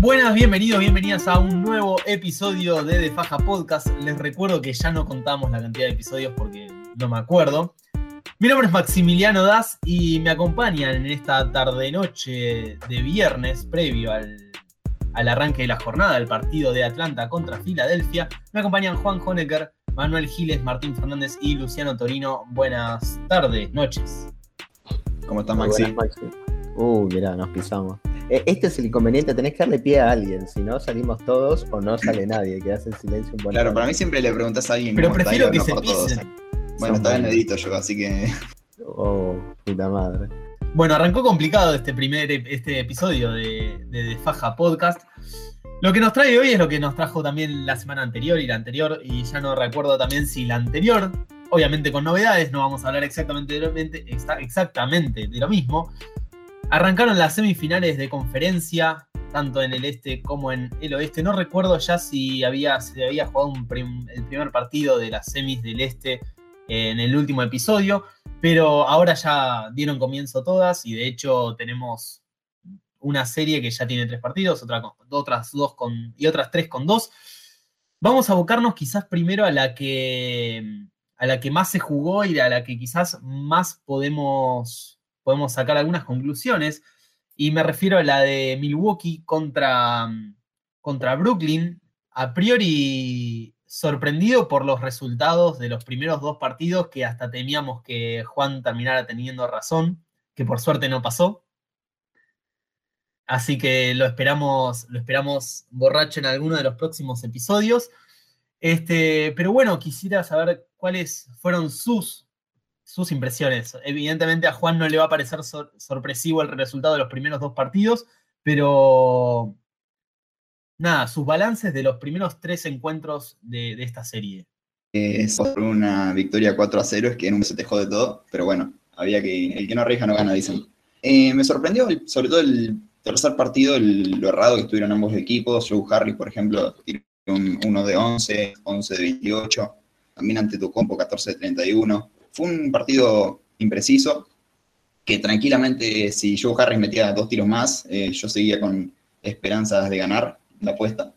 buenas, bienvenidos, bienvenidas a un nuevo episodio de De Faja Podcast. Les recuerdo que ya no contamos la cantidad de episodios porque no me acuerdo. Mi nombre es Maximiliano Das y me acompañan en esta tarde-noche de viernes previo al, al arranque de la jornada del partido de Atlanta contra Filadelfia. Me acompañan Juan Honecker, Manuel Giles, Martín Fernández y Luciano Torino. Buenas tardes, noches. ¿Cómo estás, Maxi? Buenas, Maxi. Uh, mirá, nos pisamos. Este es el inconveniente, tenés que darle pie a alguien, si no salimos todos o no sale nadie, quedas en silencio un buen Claro, rato. para mí siempre le preguntas a alguien. Pero está prefiero que no se pisen. Bueno, está bien edito yo, así que. Oh, puta madre. Bueno, arrancó complicado este primer este episodio de, de, De Faja Podcast. Lo que nos trae hoy es lo que nos trajo también la semana anterior y la anterior, y ya no recuerdo también si la anterior, obviamente con novedades, no vamos a hablar exactamente de lo, exa- exactamente de lo mismo. Arrancaron las semifinales de conferencia, tanto en el este como en el oeste. No recuerdo ya si había, se había jugado el primer partido de las semis del este en el último episodio, pero ahora ya dieron comienzo todas y de hecho tenemos una serie que ya tiene tres partidos, otra con- otras dos con, y otras tres con dos. Vamos a abocarnos quizás primero a la que a la que más se jugó y a la que quizás más podemos, podemos sacar algunas conclusiones. Y me refiero a la de Milwaukee contra, contra Brooklyn. A priori sorprendido por los resultados de los primeros dos partidos que hasta temíamos que Juan terminara teniendo razón, que por suerte no pasó. Así que lo esperamos, lo esperamos borracho en alguno de los próximos episodios. Este, pero bueno, quisiera saber cuáles fueron sus, sus impresiones. Evidentemente a Juan no le va a parecer sor- sorpresivo el resultado de los primeros dos partidos, pero nada, sus balances de los primeros tres encuentros de, de esta serie. eh, por una victoria 4 a 0, es que nunca se te jode todo, pero bueno, había que. El que no arriesga no gana, dicen. Eh, me sorprendió, sobre todo el tercer partido, lo errado que estuvieron ambos equipos. Joe Harris, por ejemplo, tiró un 1 de 11, 11 de 28, también ante Tocompo 14 de 31. Fue un partido impreciso, que tranquilamente, si Joe Harris metía dos tiros más, eh, yo seguía con esperanzas de ganar la apuesta.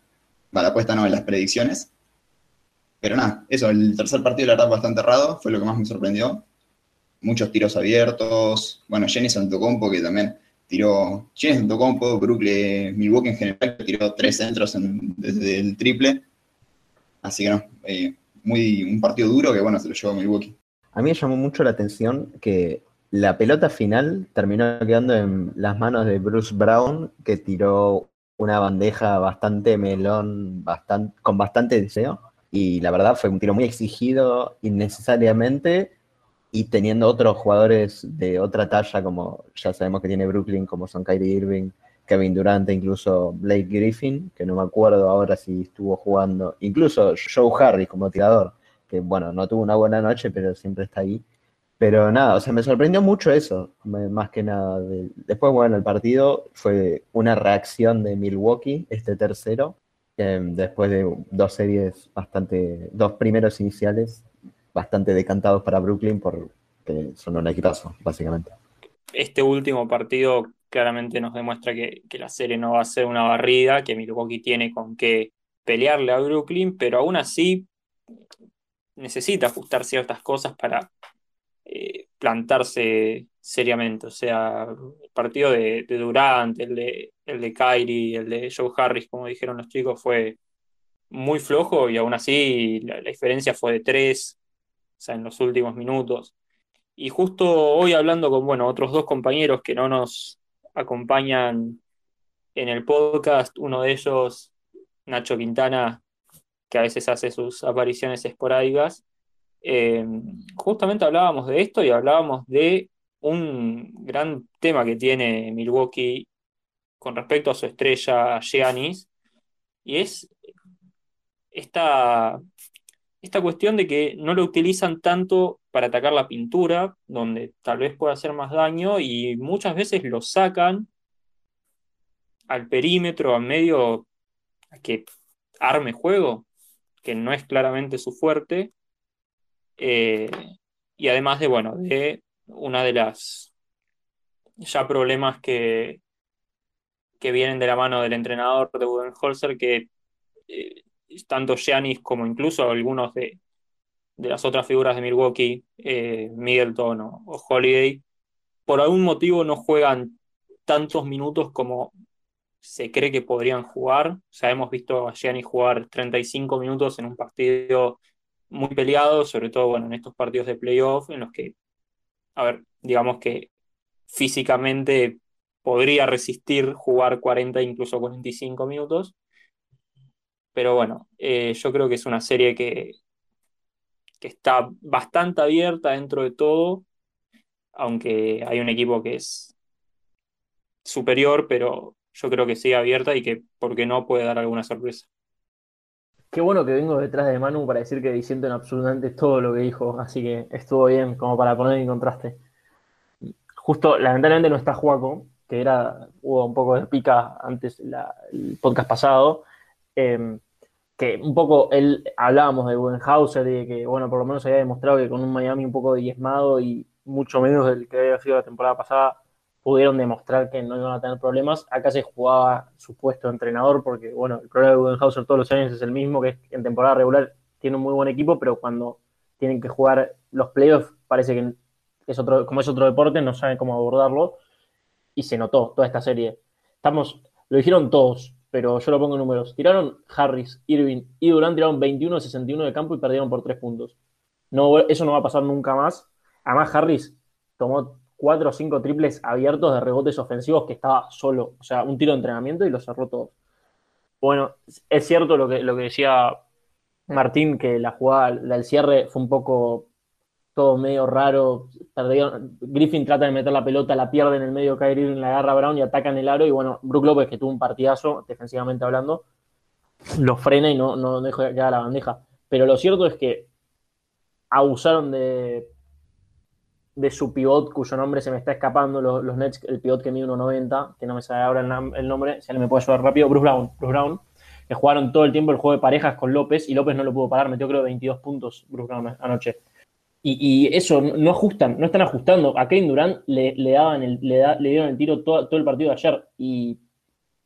Va, la apuesta no, en las predicciones. Pero nada, eso, el tercer partido la verdad bastante errado, fue lo que más me sorprendió. Muchos tiros abiertos. Bueno, Jenny Antocompo que también tiró. Jenny Antocompo, Brooklyn, Milwaukee en general, que tiró tres centros en- desde el triple. Así que no, eh, muy, un partido duro que bueno, se lo llevó Milwaukee. A mí me llamó mucho la atención que la pelota final terminó quedando en las manos de Bruce Brown, que tiró una bandeja bastante melón, bastan- con bastante deseo. Y la verdad fue un tiro muy exigido innecesariamente y teniendo otros jugadores de otra talla, como ya sabemos que tiene Brooklyn, como son Kyrie Irving, Kevin Durant, e incluso Blake Griffin, que no me acuerdo ahora si estuvo jugando, incluso Joe Harris como tirador, bueno, no tuvo una buena noche, pero siempre está ahí. Pero nada, o sea, me sorprendió mucho eso, más que nada. de- Después, bueno, el partido fue una reacción de Milwaukee, este tercero, eh, después de dos series bastante, dos primeros iniciales bastante decantados para Brooklyn porque son un equipazo, básicamente. este último partido claramente nos demuestra que, que la serie no va a ser una barrida, que Milwaukee tiene con qué pelearle a Brooklyn, pero aún así necesita ajustar ciertas cosas para eh, plantarse seriamente. O sea, el partido de, Durant, el de, el de Kyrie, el de Joe Harris, como dijeron los chicos, fue muy flojo y aún así la, la diferencia fue de tres, o sea, en los últimos minutos. Y justo hoy hablando con, bueno, otros dos compañeros que no nos acompañan en el podcast, uno de ellos, Nacho Quintana, que a veces hace sus apariciones esporádicas, eh, justamente hablábamos de esto y hablábamos de un gran tema que tiene Milwaukee con respecto a su estrella Giannis, y es esta, esta cuestión de que no lo utilizan tanto para atacar la pintura, donde tal vez pueda hacer más daño, y muchas veces lo sacan al perímetro, a medio que arme juego, que no es claramente su fuerte, eh, y además de, bueno, de una de las ya problemas que, que vienen de la mano del entrenador de Budenholzer, que eh, tanto Giannis como incluso algunos de, las otras figuras de Milwaukee, eh, Middleton o, Holiday, por algún motivo no juegan tantos minutos como se cree que podrían jugar. O sea, hemos visto a Giannis jugar 35 minutos en un partido muy peleado, sobre todo bueno, en estos partidos de playoff, en los que, a ver, digamos que físicamente podría resistir jugar 40, incluso 45 minutos. Pero bueno, eh, yo creo que es una serie que, que está bastante abierta dentro de todo, aunque hay un equipo que es superior, pero yo creo que sigue abierta y que, ¿por qué no, puede dar alguna sorpresa. Qué bueno que vengo detrás de Manu para decir que diciendo en absolutamente todo lo que dijo, así que estuvo bien como para poner en contraste. Justo, lamentablemente no está Juaco, que era, hubo un poco de pica antes el podcast pasado, em, que un poco él hablábamos de Budenhauser y de que, bueno, por lo menos había demostrado que con un Miami un poco diezmado y mucho menos del que había sido la temporada pasada, pudieron demostrar que no iban a tener problemas. Acá se jugaba su puesto de entrenador porque, bueno, el problema de Budenhauser todos los años es el mismo, que en temporada regular tiene un muy buen equipo, pero cuando tienen que jugar los playoffs parece que es otro, como es otro deporte, no saben cómo abordarlo y se notó toda esta serie. Estamos, lo dijeron todos, pero yo lo pongo en números. Tiraron Harris, Irving y Durant, tiraron 21 61 de campo y perdieron por 3 puntos. No, eso no va a pasar nunca más. Además, Harris tomó 4 o 5 triples abiertos de rebotes ofensivos que estaba solo. O sea, un tiro de entrenamiento y lo cerró todo. Bueno, es cierto lo que, lo que decía Martín, que la jugada del cierre fue un poco todo medio raro. Griffin trata de meter la pelota, la pierde en el medio, cae en la agarra Brown y ataca en el aro. Y bueno, Brook López, que tuvo un partidazo, defensivamente hablando, lo frena y no, no deja ya la bandeja. Pero lo cierto es que abusaron de, de su pivot, cuyo nombre se me está escapando, los, Nets, el pivot que mide 1.90, que no me sale ahora el, nombre, si alguien me puede ayudar rápido, Bruce Brown, Bruce Brown, que jugaron todo el tiempo el juego de parejas con López y López no lo pudo parar, metió creo 22 puntos Bruce Brown anoche. Y, eso, no ajustan, no están ajustando. A Kevin Durant le, daban el, le, le, dieron el tiro todo, todo, el partido de ayer y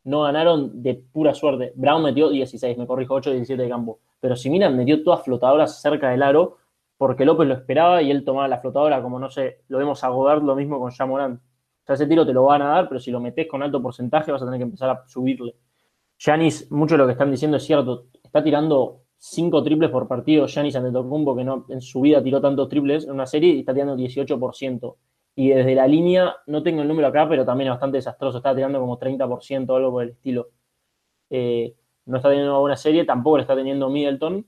no ganaron de pura suerte. Brown metió 16, me corrijo, 8, 17 de campo. Pero si miran, metió todas flotadoras cerca del aro porque López lo esperaba y él tomaba la flotadora, como no sé, lo vemos a Godard lo mismo con Jamorán. O sea, ese tiro te lo van a dar, pero si lo metes con alto porcentaje vas a tener que empezar a subirle. Yanis, mucho de lo que están diciendo es cierto, está tirando cinco triples por partido Giannis Antetokounmpo, que no en su vida tiró tantos triples en una serie y está tirando 18%. Y desde la línea, no tengo el número acá, pero también es bastante desastroso. Está tirando como 30% o algo por el estilo. Eh, no está teniendo una buena serie, tampoco le está teniendo Middleton.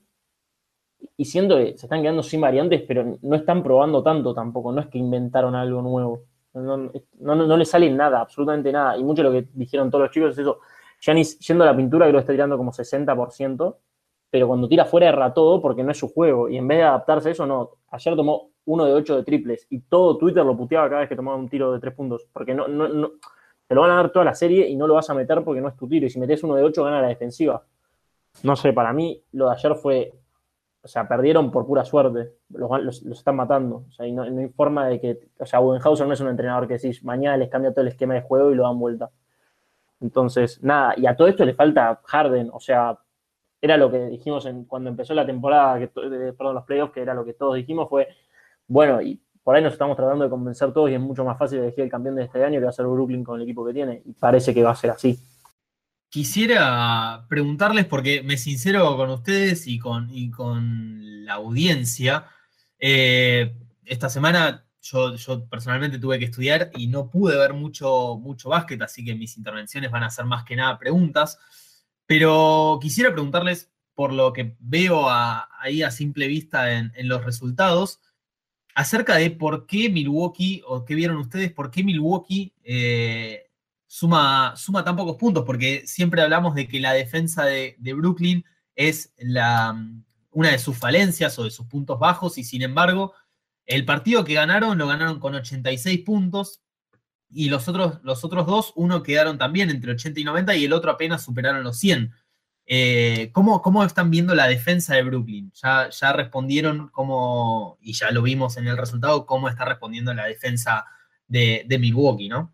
Y siento que se están quedando sin variantes, pero no están probando tanto tampoco. No es que inventaron algo nuevo. No, no, le sale nada, absolutamente nada. Y mucho de lo que dijeron todos los chicos es eso. Giannis, yendo a la pintura, creo que está tirando como 60% pero cuando tira fuera erra todo porque no es su juego. Y en vez de adaptarse a eso, no. Ayer tomó uno de ocho de triples y todo Twitter lo puteaba cada vez que tomaba un tiro de tres puntos. Porque no, no, no, te lo van a dar toda la serie y no lo vas a meter porque no es tu tiro. Y si metes uno de ocho, gana la defensiva. No sé, para mí lo de ayer fue. O sea, perdieron por pura suerte. Los, están matando. O sea, y no, hay forma de que. O sea, Budenhauser no es un entrenador que decís, mañana les cambia todo el esquema de juego y lo dan vuelta. Entonces, nada. Y a todo esto le falta Harden. O sea, era lo que dijimos en, cuando empezó la temporada, que, perdón, los playoffs, que era lo que todos dijimos, fue, bueno, y por ahí nos estamos tratando de convencer todos y es mucho más fácil elegir el campeón de este año que va a ser Brooklyn con el equipo que tiene, y parece que va a ser así. Quisiera preguntarles, porque me sincero con ustedes y con, y con la audiencia, eh, esta semana yo, yo, personalmente tuve que estudiar y no pude ver mucho, mucho básquet, así que mis intervenciones van a ser más que nada preguntas. Pero quisiera preguntarles, por lo que veo ahí a simple vista en, los resultados, acerca de por qué Milwaukee, o qué vieron ustedes, por qué Milwaukee eh, suma, suma tan pocos puntos, porque siempre hablamos de que la defensa de, Brooklyn es la, una de sus falencias o de sus puntos bajos, y sin embargo, el partido que ganaron lo ganaron con 86 puntos, y los otros, los otros dos, uno quedaron también entre 80 y 90 y el otro apenas superaron los 100. Eh, ¿cómo, están viendo la defensa de Brooklyn? Ya, ya respondieron cómo, y ya lo vimos en el resultado, cómo está respondiendo la defensa de, Milwaukee, ¿no?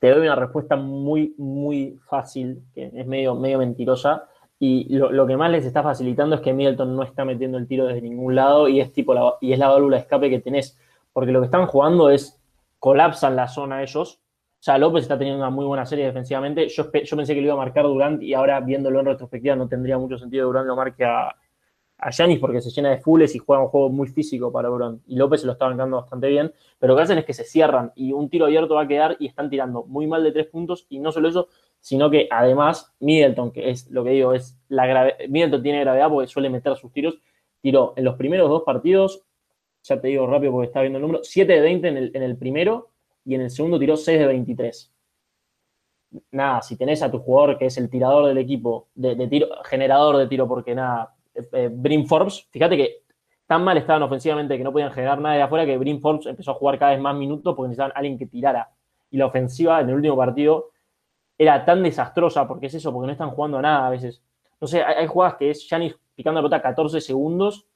Te doy una respuesta muy, muy fácil, que es medio, medio mentirosa. Y lo, que más les está facilitando es que Middleton no está metiendo el tiro desde ningún lado y es tipo la, y es la válvula de escape que tenés. Porque lo que están jugando es colapsan la zona ellos. O sea, López está teniendo una muy buena serie defensivamente. Yo, yo pensé que lo iba a marcar Durant y ahora viéndolo en retrospectiva no tendría mucho sentido Durant lo marque a, a Yanis porque se llena de fulles y juega un juego muy físico para Bron. Y López se lo está bancando bastante bien, pero lo que hacen es que se cierran y un tiro abierto va a quedar y están tirando muy mal de tres puntos. Y no solo eso, sino que además Middleton, que es lo que digo, es la grave, Middleton tiene gravedad porque suele meter sus tiros. Tiró en los primeros dos partidos, ya te digo rápido porque está viendo el número, 7 de 20 en el, en el primero y en el segundo tiró 6 de 23 nada, si tenés a tu jugador que es el tirador del equipo, de, tiro, generador de tiro, porque nada, eh, Brim Forbes, fíjate que tan mal estaban ofensivamente que no podían generar nada de afuera que Brim Forbes empezó a jugar cada vez más minutos porque necesitaban alguien que tirara. Y la ofensiva en el último partido era tan desastrosa, porque es eso, porque no están jugando a nada a veces. No sé, hay, jugadas que es Yanis picando la pelota 14 segundos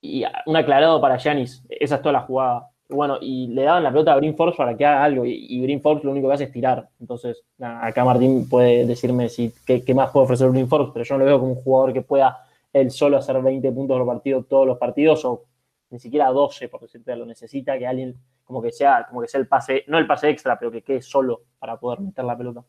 y un aclarado para Yanis. Esa es toda la jugada. Bueno, y le daban la pelota a Brim Forbes para que haga algo, y, y Brim Forbes lo único que hace es tirar. Entonces, acá Martín puede decirme si qué, qué, más puede ofrecer Brim Forbes, pero yo no lo veo como un jugador que pueda él solo hacer 20 puntos por partido todos los partidos o ni siquiera 12, por decirte, lo necesita que alguien como que sea, como que sea el pase, no el pase extra, pero que quede solo para poder meter la pelota.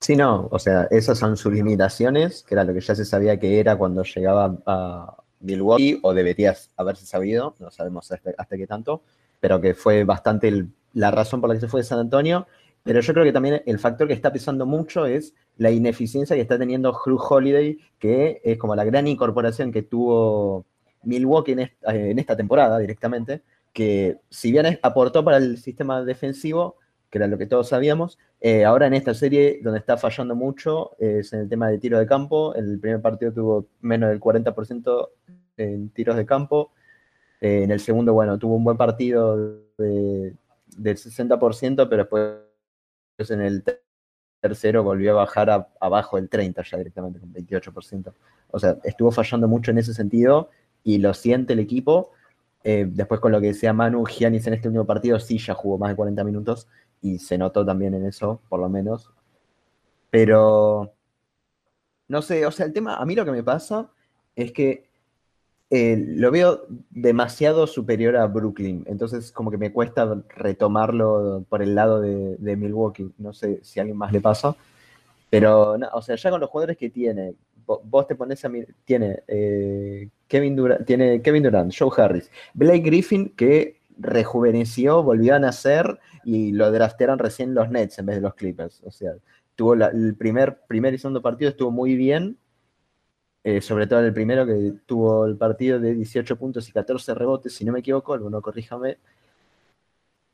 Sí, no, o sea, esas son sus limitaciones, que era lo que ya se sabía que era cuando llegaba a Milwaukee, o deberías haberse sabido, no sabemos hasta, qué tanto, pero que fue bastante la razón por la que se fue de San Antonio, pero yo creo que también el factor que está pesando mucho es la ineficiencia que está teniendo Hugh Holiday, que es como la gran incorporación que tuvo Milwaukee en esta, en esta temporada directamente, que si bien aportó para el sistema defensivo, que era lo que todos sabíamos, eh, ahora en esta serie donde está fallando mucho es en el tema de tiro de campo. El primer partido tuvo menos del 40% en tiros de campo. Eh, en el segundo, bueno, tuvo un buen partido de, del 60%, pero después en el tercero volvió a bajar abajo del 30 ya directamente, con 28%. O sea, estuvo fallando mucho en ese sentido y lo siente el equipo. Eh, después con lo que decía Manu, Giannis en este último partido sí ya jugó más de 40 minutos y se notó también en eso, por lo menos. Pero, no sé, o sea, el tema, a mí lo que me pasa es que eh, lo veo demasiado superior a Brooklyn, entonces como que me cuesta retomarlo por el lado de, de Milwaukee, no sé si a alguien más le pasa, pero, no, o sea, ya con los jugadores que tiene, vos te pones a tiene, eh, Kevin Durant, tiene Kevin Durant, Joe Harris, Blake Griffin que rejuveneció, volvió a nacer y lo draftearon recién los Nets en vez de los Clippers, o sea, tuvo la, el primer, primer y segundo partido estuvo muy bien, eh, sobre todo en el primero que tuvo el partido de 18 puntos y 14 rebotes, si no me equivoco, alguno corríjame,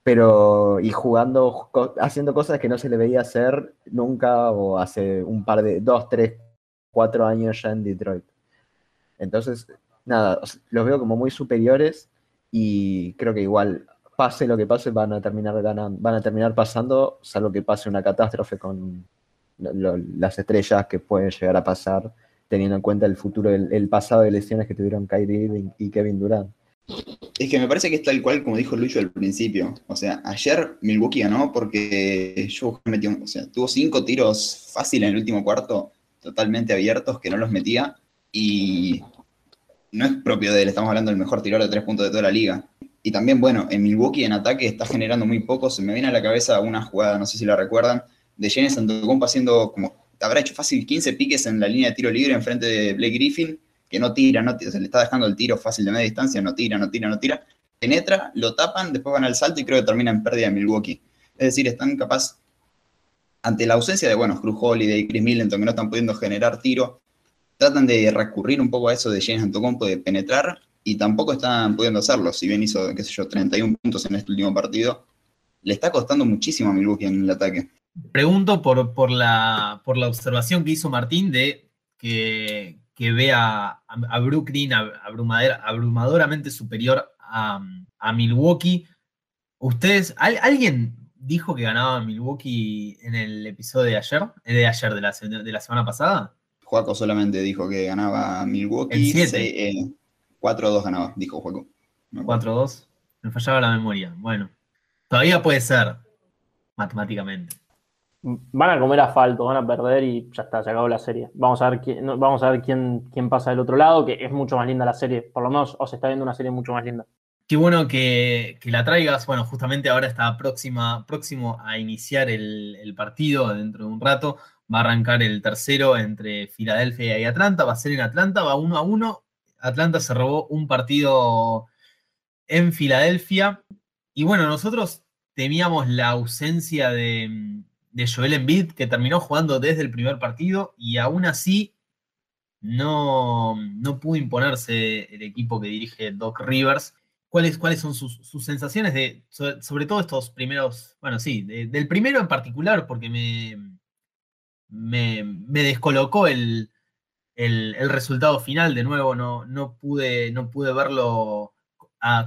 pero y jugando, haciendo cosas que no se le veía hacer nunca o hace un par de, dos, tres, cuatro años ya en Detroit. Entonces, nada, los veo como muy superiores y creo que igual, pase lo que pase, van a terminar ganando, van a terminar pasando, salvo que pase una catástrofe con las estrellas que pueden llegar a pasar teniendo en cuenta el futuro, el, pasado de lesiones que tuvieron Kyrie y Kevin Durant. Es que me parece que es tal cual como dijo Lucho al principio. O sea, ayer Milwaukee ganó porque yo metió, o sea, tuvo cinco tiros fáciles en el último cuarto, totalmente abiertos, que no los metía. Y no es propio de él, estamos hablando del mejor tirador de tres puntos de toda la liga. Y también, bueno, en Milwaukee en ataque está generando muy poco. Se me viene a la cabeza una jugada, no sé si la recuerdan, de Giannis Antetokounmpo haciendo como habrá hecho fácil 15 piques en la línea de tiro libre enfrente de Blake Griffin, que no tira, no se le está dejando el tiro fácil de media distancia, no tira, no tira, no tira. Penetra, lo tapan, después van al salto y creo que termina en pérdida de Milwaukee. Es decir, están capaz, ante la ausencia de, bueno, Cruz Holiday y Chris Middleton, que no están pudiendo generar tiro, tratan de recurrir un poco a eso de James Antetokounmpo, de penetrar, y tampoco están pudiendo hacerlo. Si bien hizo, qué sé yo, 31 puntos en este último partido, le está costando muchísimo a Milwaukee en el ataque. Pregunto por, por, la, por la observación que hizo Martín de que, que ve a, a Brooklyn abrumadoramente superior a, a, Milwaukee. ¿Ustedes, alguien dijo que ganaba Milwaukee en el episodio de ayer? De ayer, de la, de la semana pasada. Juaco solamente dijo que ganaba Milwaukee. Eh, 4-2 ganaba, dijo Juaco. 4-2. Me fallaba la memoria. Bueno, todavía puede ser, matemáticamente. Van a comer asfalto, van a perder y ya está, se acabó la serie. Vamos a ver quién, quién, pasa del otro lado, que es mucho más linda la serie. Por lo menos os está viendo una serie mucho más linda. Qué bueno que, la traigas. Bueno, justamente ahora está próxima, próximo a iniciar el, partido dentro de un rato. Va a arrancar el tercero entre Filadelfia y Atlanta. Va a ser en Atlanta, va uno a uno. Atlanta se robó un partido en Filadelfia. Y bueno, nosotros temíamos la ausencia de, de Joel Embiid, que terminó jugando desde el primer partido y aún así no, no pudo imponerse el equipo que dirige Doc Rivers cuáles, son sus, sensaciones de, sobre, todo estos primeros, bueno, sí, del primero en particular, porque me, me, descolocó el, resultado final, de nuevo, no, no, pude, no pude verlo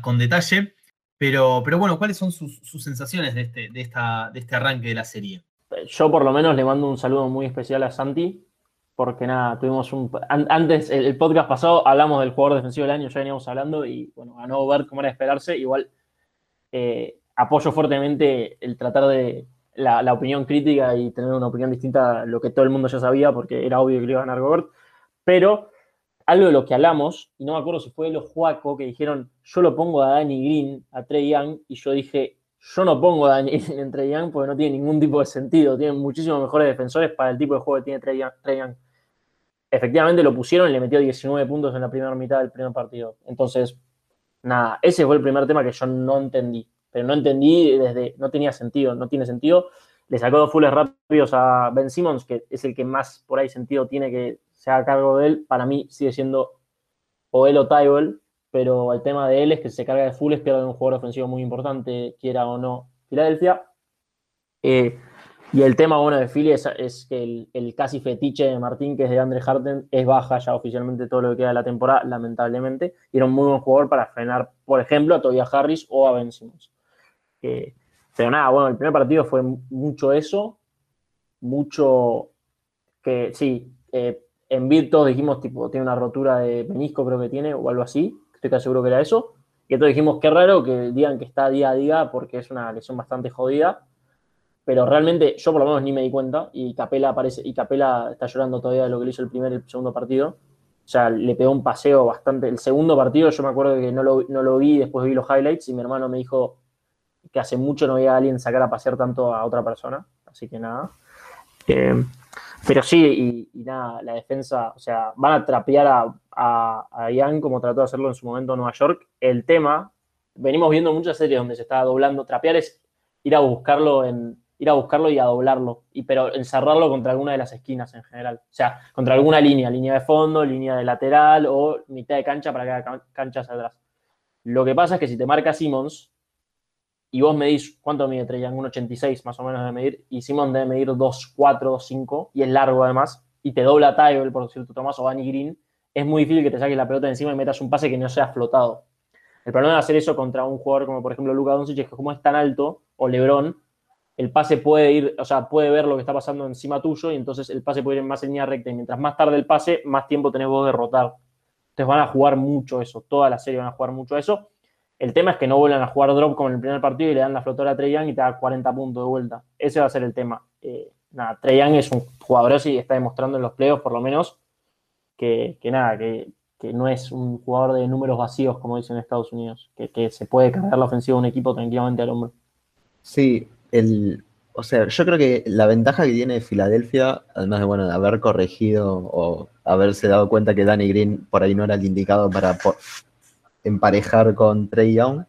con detalle, pero, pero bueno, ¿cuáles son sus, sensaciones de este, de, esta, de este arranque de la serie? Yo por lo menos le mando un saludo muy especial a Santi, porque nada, tuvimos un... antes, el, podcast pasado, hablamos del jugador defensivo del año, ya veníamos hablando y bueno, a no ver cómo era esperarse, igual eh, apoyo fuertemente el tratar de la, opinión crítica y tener una opinión distinta a lo que todo el mundo ya sabía, porque era obvio que iba a ganar Gobert, pero algo de lo que hablamos, y no me acuerdo si fue los Juaco que dijeron, yo lo pongo a Danny Green, a Trey Young, y yo dije, yo no pongo a Danny Green en Trey Young porque no tiene ningún tipo de sentido, tienen muchísimos mejores defensores para el tipo de juego que tiene Trey Young efectivamente lo pusieron y le metió 19 puntos en la primera mitad del primer partido. Entonces, nada, ese fue el primer tema que yo no entendí. Pero no entendí desde, no tenía sentido, no tiene sentido. Le sacó dos fulles rápidos a Ben Simmons, que es el que más por ahí sentido tiene que se haga cargo de él. Para mí sigue siendo o él o pero el tema de él es que se carga de fulles, pierde un jugador ofensivo muy importante, quiera o no, Filadelfia. Eh, y el tema bueno de Philly es, que el, casi fetiche de Martín, que es de Andre Harden, es baja ya oficialmente todo lo que queda de la temporada, lamentablemente. Y era un muy buen jugador para frenar, por ejemplo, a Tobias Harris o a Ben Simmons. pero nada, bueno, el primer partido fue mucho eso, mucho que sí, eh, en todos dijimos, tipo, tiene una rotura de menisco, creo que tiene, o algo así, estoy casi seguro que era eso. Y entonces dijimos, qué raro que digan que está día a día porque es una lesión bastante jodida pero realmente yo por lo menos ni me di cuenta y Capela aparece y Capela está llorando todavía de lo que le hizo el primer y el segundo partido. O sea, le pegó un paseo bastante. El segundo partido yo me acuerdo que no lo, no lo vi, después vi los highlights y mi hermano me dijo que hace mucho no veía a alguien sacar a pasear tanto a otra persona. Así que nada. Eh, pero sí, y, nada, la defensa, o sea, van a trapear a, a, a Ian como trató de hacerlo en su momento en Nueva York. El tema, venimos viendo muchas series donde se está doblando. Trapear es ir a buscarlo en, ir a buscarlo y a doblarlo, y, pero encerrarlo contra alguna de las esquinas en general. O sea, contra alguna línea, línea de fondo, línea de lateral o mitad de cancha para que haga cancha hacia atrás. Lo que pasa es que si te marca Simmons y vos medís, ¿cuánto mide Trey Young? 1,86 más o menos de medir, y Simmons debe medir 2,4, 2,5, y es largo además, y te dobla Tybel, por decirlo Tomás, o Danny Green, es muy difícil que te saques la pelota encima y metas un pase que no sea flotado. El problema de hacer eso contra un jugador como por ejemplo Luka Doncic es que como es tan alto, o LeBron, el pase puede ir, o sea, puede ver lo que está pasando encima tuyo y entonces el pase puede ir más en línea recta y mientras más tarde el pase, más tiempo tenés vos de. Entonces van a jugar mucho eso, toda la serie van a jugar mucho eso. El tema es que no vuelvan a jugar drop como en el primer partido y le dan la flotora a Trey Young y te da 40 puntos de vuelta. Ese va a ser el tema. Eh, nada, Trey Young es un jugador así y está demostrando en los playoffs por lo menos que, nada, que, no es un jugador de números vacíos como dicen en Estados Unidos, que, que se puede cargar la ofensiva de un equipo tranquilamente al hombro. Sí, el, o sea, yo creo que la ventaja que tiene Filadelfia, además de, bueno, de haber corregido o haberse dado cuenta que Danny Green por ahí no era el indicado para emparejar con Trey Young,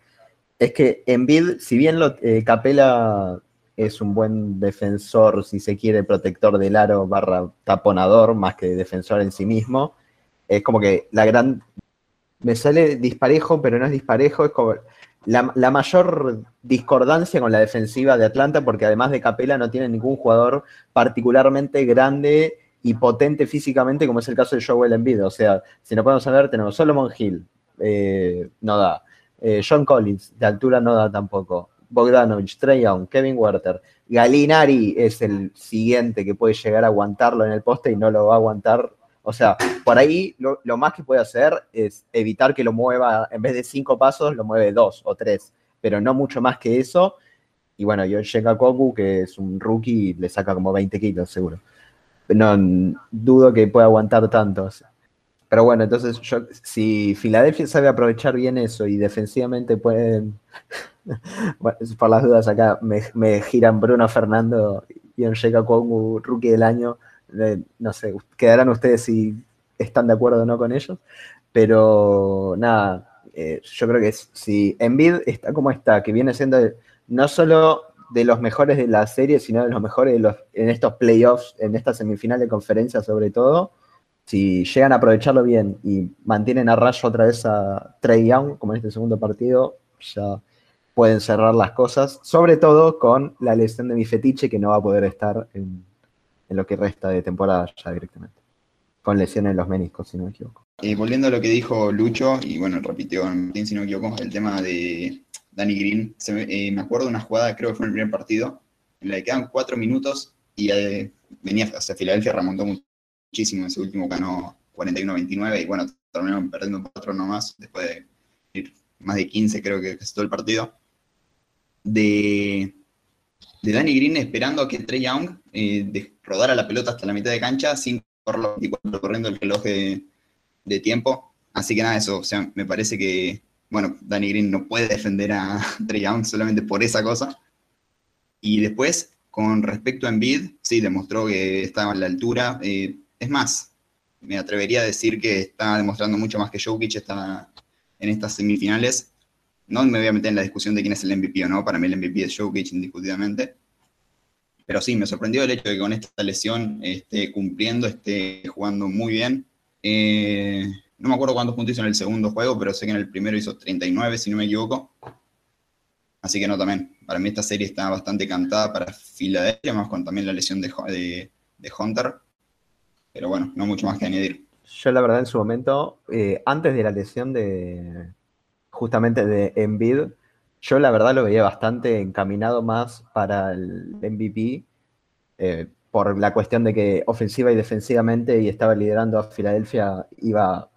es que en Bid, si bien eh, Capela es un buen defensor, si se quiere, protector del aro barra taponador, más que defensor en sí mismo, es como que la gran... Me sale disparejo, pero no es disparejo, es como la, mayor discordancia con la defensiva de Atlanta, porque además de Capela no tiene ningún jugador particularmente grande y potente físicamente, como es el caso de Joel Embiid. O sea, si no podemos ver, tenemos Solomon Hill, eh, no da. Eh, John Collins, de altura no da tampoco. Bogdanovich, Trey Young, Kevin Werther. Galinari es el siguiente que puede llegar a aguantarlo en el poste y no lo va a aguantar o sea, por ahí lo, más que puede hacer es evitar que lo mueva, en vez de cinco pasos, lo mueve dos o tres, pero no mucho más que eso. y bueno, yo a Koku, que es un rookie, le saca como 20 kilos, seguro. No dudo que pueda aguantar tantos. Pero bueno, entonces yo, si Filadelfia sabe aprovechar bien eso y defensivamente pueden, por las dudas acá me, giran Bruno Fernando y Onsheka Kongu, rookie del año, no sé, quedarán ustedes si están de acuerdo o no con ellos, pero nada, eh, yo creo que si Envid está como está, que viene siendo no solo de los mejores de la serie, sino de los mejores de los, en estos playoffs, en esta semifinal de conferencia sobre todo, si llegan a aprovecharlo bien y mantienen a rayo otra vez a Trey Young, como en este segundo partido, ya pueden cerrar las cosas, sobre todo con la lesión de mi fetiche que no va a poder estar en, lo que resta de temporada ya directamente, con lesiones en los meniscos, si no me equivoco. Eh, volviendo a lo que dijo Lucho, y bueno, repitió Martín, si no me equivoco, el tema de Danny Green, eh, me acuerdo de una jugada, creo que fue en el primer partido, en la que quedan cuatro minutos y eh, venía hacia Filadelfia, remontó mucho muchísimo. Ese último ganó 41-29 y bueno, terminaron perdiendo un patrón nomás después de ir más de 15, creo que es todo el partido. De, de Danny Green esperando a que Trey Young eh, rodara la pelota hasta la mitad de cancha sin corriendo el reloj de, de, tiempo. Así que nada, eso, o sea, me parece que, bueno, Danny Green no puede defender a Trey Young solamente por esa cosa. Y después, con respecto a Embiid, sí, demostró que estaba a la altura. Eh, es más, me atrevería a decir que está demostrando mucho más que Jokic está en estas semifinales. No me voy a meter en la discusión de quién es el MVP o no, para mí el MVP es Jokic indiscutiblemente. Pero sí, me sorprendió el hecho de que con esta lesión esté cumpliendo, esté jugando muy bien. Eh, no me acuerdo cuántos puntos hizo en el segundo juego, pero sé que en el primero hizo 39, si no me equivoco. Así que no, también. Para mí esta serie está bastante cantada para Filadelfia, más con también la lesión de Hunter. Pero bueno, no mucho más que añadir. Yo la verdad en su momento, eh, antes de la lesión de justamente de Embiid, yo la verdad lo veía bastante encaminado más para el MVP eh, por la cuestión de que ofensiva y defensivamente y estaba liderando a Filadelfia, iba,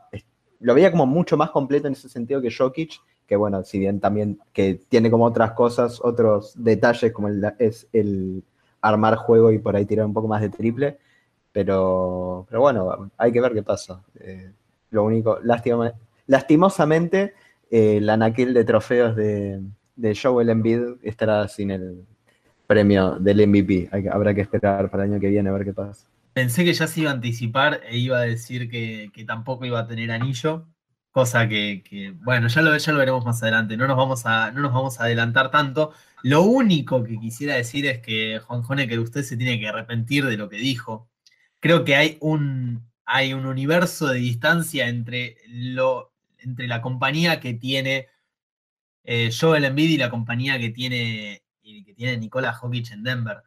lo veía como mucho más completo en ese sentido que Jokic, que bueno, si bien también que tiene como otras cosas, otros detalles como es el armar juego y por ahí tirar un poco más de triple, pero, pero bueno, hay que ver qué pasa. Eh, lo único, lastimosamente, eh, la naquil de trofeos de, de Joel Embiid estará sin el premio del MVP. habrá que esperar para el año que viene a ver qué pasa. Pensé que ya se iba a anticipar e iba a decir que, tampoco iba a tener anillo, cosa que, bueno, ya lo, ya lo veremos más adelante. No nos, vamos a, no nos vamos a adelantar tanto. Lo único que quisiera decir es que Juan Honecker, usted se tiene que arrepentir de lo que dijo creo que hay un, hay un universo de distancia entre, lo, entre la compañía que tiene eh, Joel Embiid y la compañía que tiene, que tiene en Denver.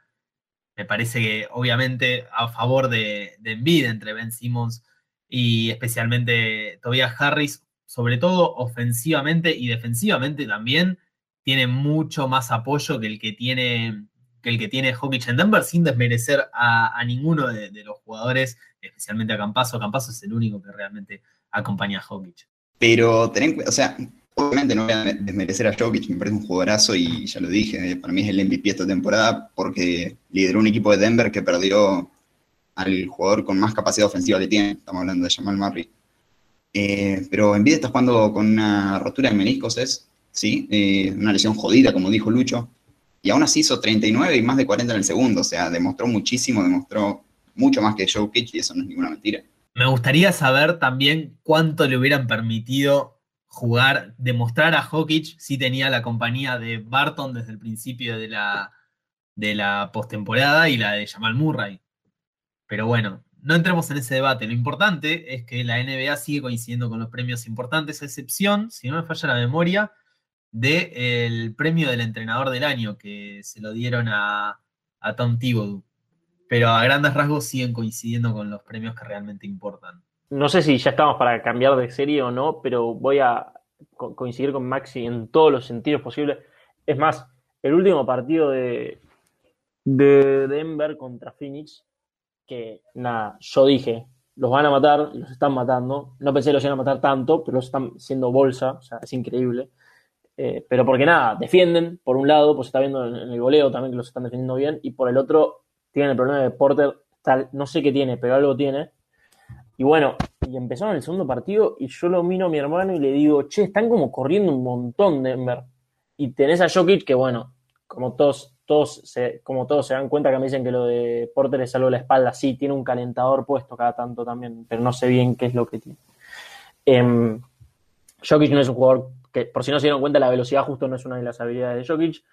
Me parece que obviamente a favor de, de entre Ben Simmons y especialmente Tobias Harris, sobre todo ofensivamente y defensivamente también, tiene mucho más apoyo que el que tiene que el que tiene Jokic en Denver, sin desmerecer a, ninguno de, los jugadores, especialmente a Campaso. Campaso es el único que realmente acompaña a Jokic. Pero ten o sea, obviamente no voy a desmerecer a Jokic, me parece un jugadorazo y ya lo dije, eh, para mí es el MVP esta temporada porque lideró un equipo de Denver que perdió al jugador con más capacidad ofensiva que tiene, estamos hablando de Jamal Murray. Eh, pero Envid está jugando con una rotura de meniscos, es, sí, eh, una lesión jodida, como dijo Lucho, y aún así hizo 39 y más de 40 en el segundo, o sea, demostró muchísimo, demostró mucho más que Joe y eso no es ninguna mentira. Me gustaría saber también cuánto le hubieran permitido jugar, demostrar a Jokic si tenía la compañía de Barton desde el principio de la, de la postemporada y la de Jamal Murray. Pero bueno, no entremos en ese debate. Lo importante es que la NBA sigue coincidiendo con los premios importantes, a excepción, si no me falla la memoria, del premio del entrenador del año que se lo dieron a, Tom Thibodeau. Pero a grandes rasgos siguen coincidiendo con los premios que realmente importan. No sé si ya estamos para cambiar de serie o no, pero voy a coincidir con Maxi en todos los sentidos posibles. Es más, el último partido de, de Denver contra Phoenix, que nada, yo dije, los van a matar, los están matando. No pensé que los iban a matar tanto, pero los están siendo bolsa, o sea, es increíble. Eh, pero porque nada, defienden, por un lado, pues está viendo en, el goleo también que los están defendiendo bien, y por el otro, tienen el problema de Porter, tal, no sé qué tiene, pero algo tiene. Y bueno, y empezaron el segundo partido y yo lo miro a mi hermano y le digo, che, están como corriendo un montón Denver. Y tenés a Jokic que, bueno, como todos, todos se, como todos se dan cuenta que me dicen que lo de Porter es algo de la espalda, sí, tiene un calentador puesto cada tanto también, pero no sé bien qué es lo que tiene. Eh, Jokic no es un jugador que, por si no se dieron cuenta, la velocidad justo no es una de las habilidades de Jokic.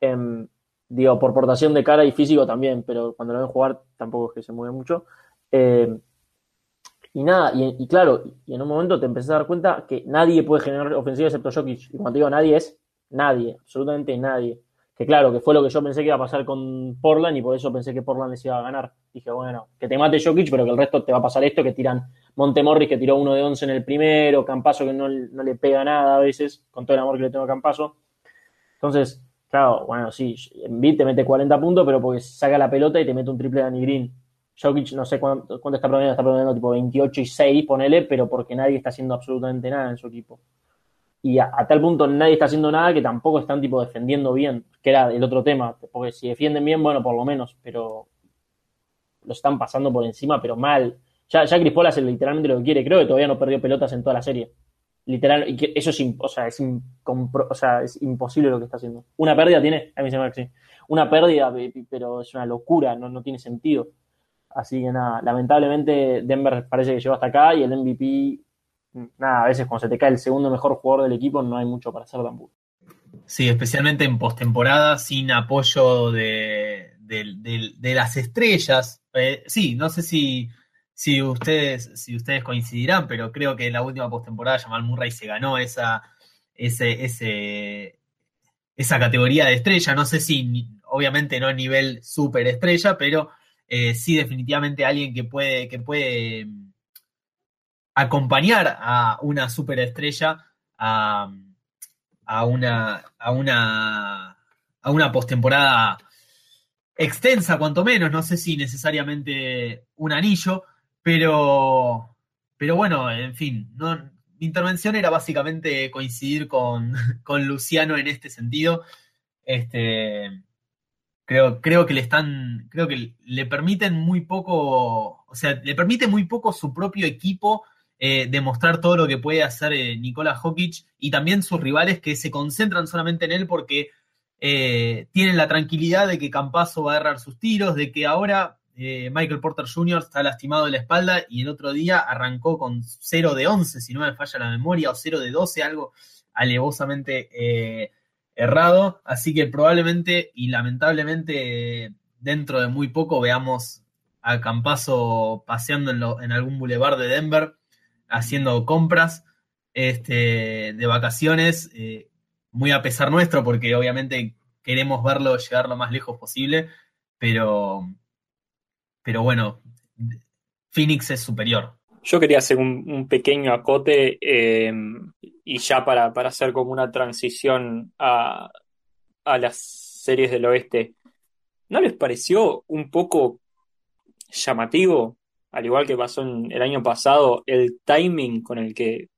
Em, digo, por portación de cara y físico también, pero cuando lo ven jugar tampoco es que se mueve mucho. Em, y nada, y, claro, y en un momento te empezás a dar cuenta que nadie puede generar ofensiva excepto Jokic. Y cuando digo nadie es nadie, absolutamente nadie. Que claro, que fue lo que yo pensé que iba a pasar con Portland y por eso pensé que Portland les iba a ganar. Dije, bueno, que te mate Jokic, pero que el resto te va a pasar esto, que tiran Montemorris que tiró uno de 11 en el primero, Campaso que no, le pega nada a veces, con todo el amor que le tengo a Campaso. Entonces, claro, bueno, sí, Embiid te mete 40 puntos, pero porque saca la pelota y te mete un triple Danny Green. Jokic no sé cuánto, está promediando, está promediando tipo 28 y 6, ponele, pero porque nadie está haciendo absolutamente nada en su equipo. Y a, tal punto nadie está haciendo nada que tampoco están tipo defendiendo bien, que era el otro tema, porque si defienden bien, bueno, por lo menos, pero lo están pasando por encima, pero mal. Ya, ya Chris Paul hace literalmente lo que quiere. Creo que todavía no perdió pelotas en toda la serie. Literal, y que eso es, o sea, es, o sea, es imposible lo que está haciendo. Una pérdida tiene, a mí se me sí. Una pérdida, pero es una locura, no, no tiene sentido. Así que nada, lamentablemente Denver parece que llegó hasta acá y el MVP, nada, a veces cuando se te cae el segundo mejor jugador del equipo no hay mucho para hacer tampoco. Sí, especialmente en postemporada, sin apoyo de, de, las estrellas. Eh, sí, no sé si si ustedes, si ustedes coincidirán, pero creo que en la última postemporada Jamal Murray se ganó esa, ese, ese, esa categoría de estrella. No sé si, obviamente no a nivel super estrella, pero eh, sí definitivamente alguien que puede, que puede acompañar a una superestrella a, a una, a una, a una postemporada extensa, cuanto menos. No sé si necesariamente un anillo, pero, pero bueno, en fin, mi intervención era básicamente coincidir con, Luciano en este sentido. Este, creo, creo que le están, creo que le permiten muy poco, o sea, le permite muy poco su propio equipo eh, demostrar todo lo que puede hacer eh, Nikola Jokic y también sus rivales que se concentran solamente en él porque eh, tienen la tranquilidad de que Campaso va a errar sus tiros, de que ahora eh, Michael Porter Jr. está lastimado de la espalda y el otro día arrancó con 0 de 11, si no me falla la memoria, o 0 de 12, algo alevosamente errado. Así que probablemente y lamentablemente dentro de muy poco veamos a Campazo paseando en, algún bulevar de Denver, haciendo compras este, de vacaciones, eh, muy a pesar nuestro, porque obviamente queremos verlo llegar lo más lejos posible, pero pero bueno, Phoenix es superior. Yo quería hacer un, pequeño acote eh, y ya para, hacer como una transición a, las series del oeste. ¿No les pareció un poco llamativo, al igual que pasó el año pasado, el timing con el que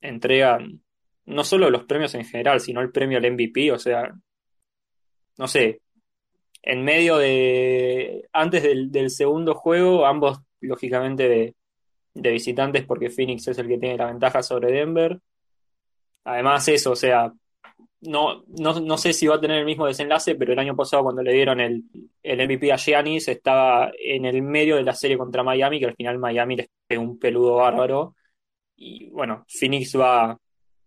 entregan no solo los premios en general, sino el premio al MVP? O sea, no sé, en medio de, antes del, segundo juego, ambos lógicamente de, visitantes porque Phoenix es el que tiene la ventaja sobre Denver. Además eso, o sea, no, no, sé si va a tener el mismo desenlace, pero el año pasado cuando le dieron el, el MVP a Giannis estaba en el medio de la serie contra Miami, que al final Miami les pegó un peludo bárbaro. Y bueno, Phoenix va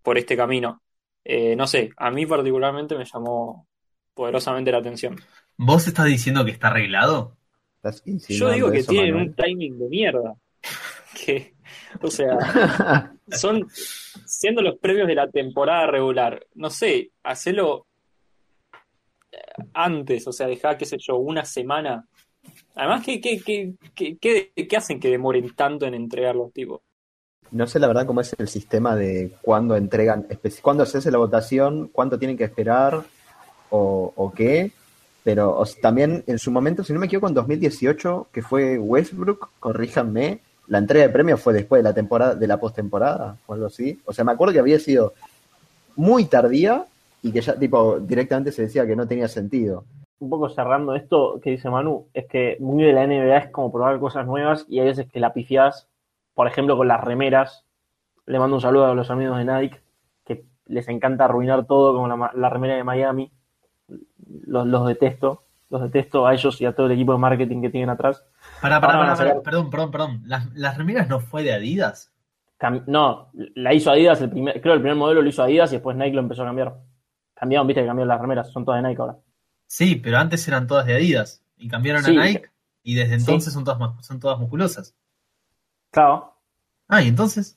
por este camino. Eh, no sé, a mí particularmente me llamó poderosamente la atención. ¿Vos estás diciendo que está arreglado? Yo digo que tienen un timing de mierda. Que, o sea, son siendo los premios de la temporada regular. No sé, hacelo eh, antes, o sea, dejar, qué sé yo, una semana. Además, ¿qué, qué, qué, qué, hacen que demoren tanto en entregar los tipos? No sé la verdad cómo es el sistema de cuándo entregan, cuándo se hace la votación, cuánto tienen que esperar o, o qué, pero también en su momento, si no me equivoco, en 2018, que fue Westbrook, corríjanme, la entrega de premios fue después de la temporada, de la postemporada, o algo así. O sea, me acuerdo que había sido muy tardía y que ya tipo directamente se decía que no tenía sentido. Un poco cerrando esto que dice Manu, es que muy de la NBA es como probar cosas nuevas y hay veces que la pifiás, por ejemplo con las remeras. Le mando un saludo a los amigos de Nike, que les encanta arruinar todo como la, la remera de Miami. Los, los detesto, los detesto a ellos y a todo el equipo de marketing que tienen atrás. Pará, pará, pará, sacar- perdón, perdón, perdón. ¿Las, las remeras no fue de Adidas? Cam- No, la hizo Adidas, el primer, creo el primer modelo lo hizo Adidas y después Nike lo empezó a cambiar. Cambiaron, viste que cambiaron las remeras, son todas de Nike ahora. Sí, pero antes eran todas de Adidas. Y cambiaron Sí. a Nike y desde Sí. entonces son, todas, son todas musculosas. Claro, Ah, y entonces.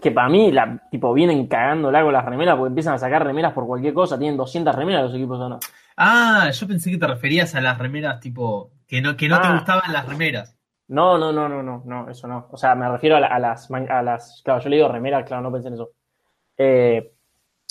que para mí, la, tipo, vienen cagándola con las remeras porque empiezan a sacar remeras por cualquier cosa, tienen 200 remeras los equipos o no. Ah, yo pensé que te referías a las remeras tipo. que no, que no te Ah. gustaban las remeras. No, no, no, no, no, no, eso no. O sea, me refiero a, la- a las, a las, claro, yo le digo remeras, claro, no pensé en eso. Eh,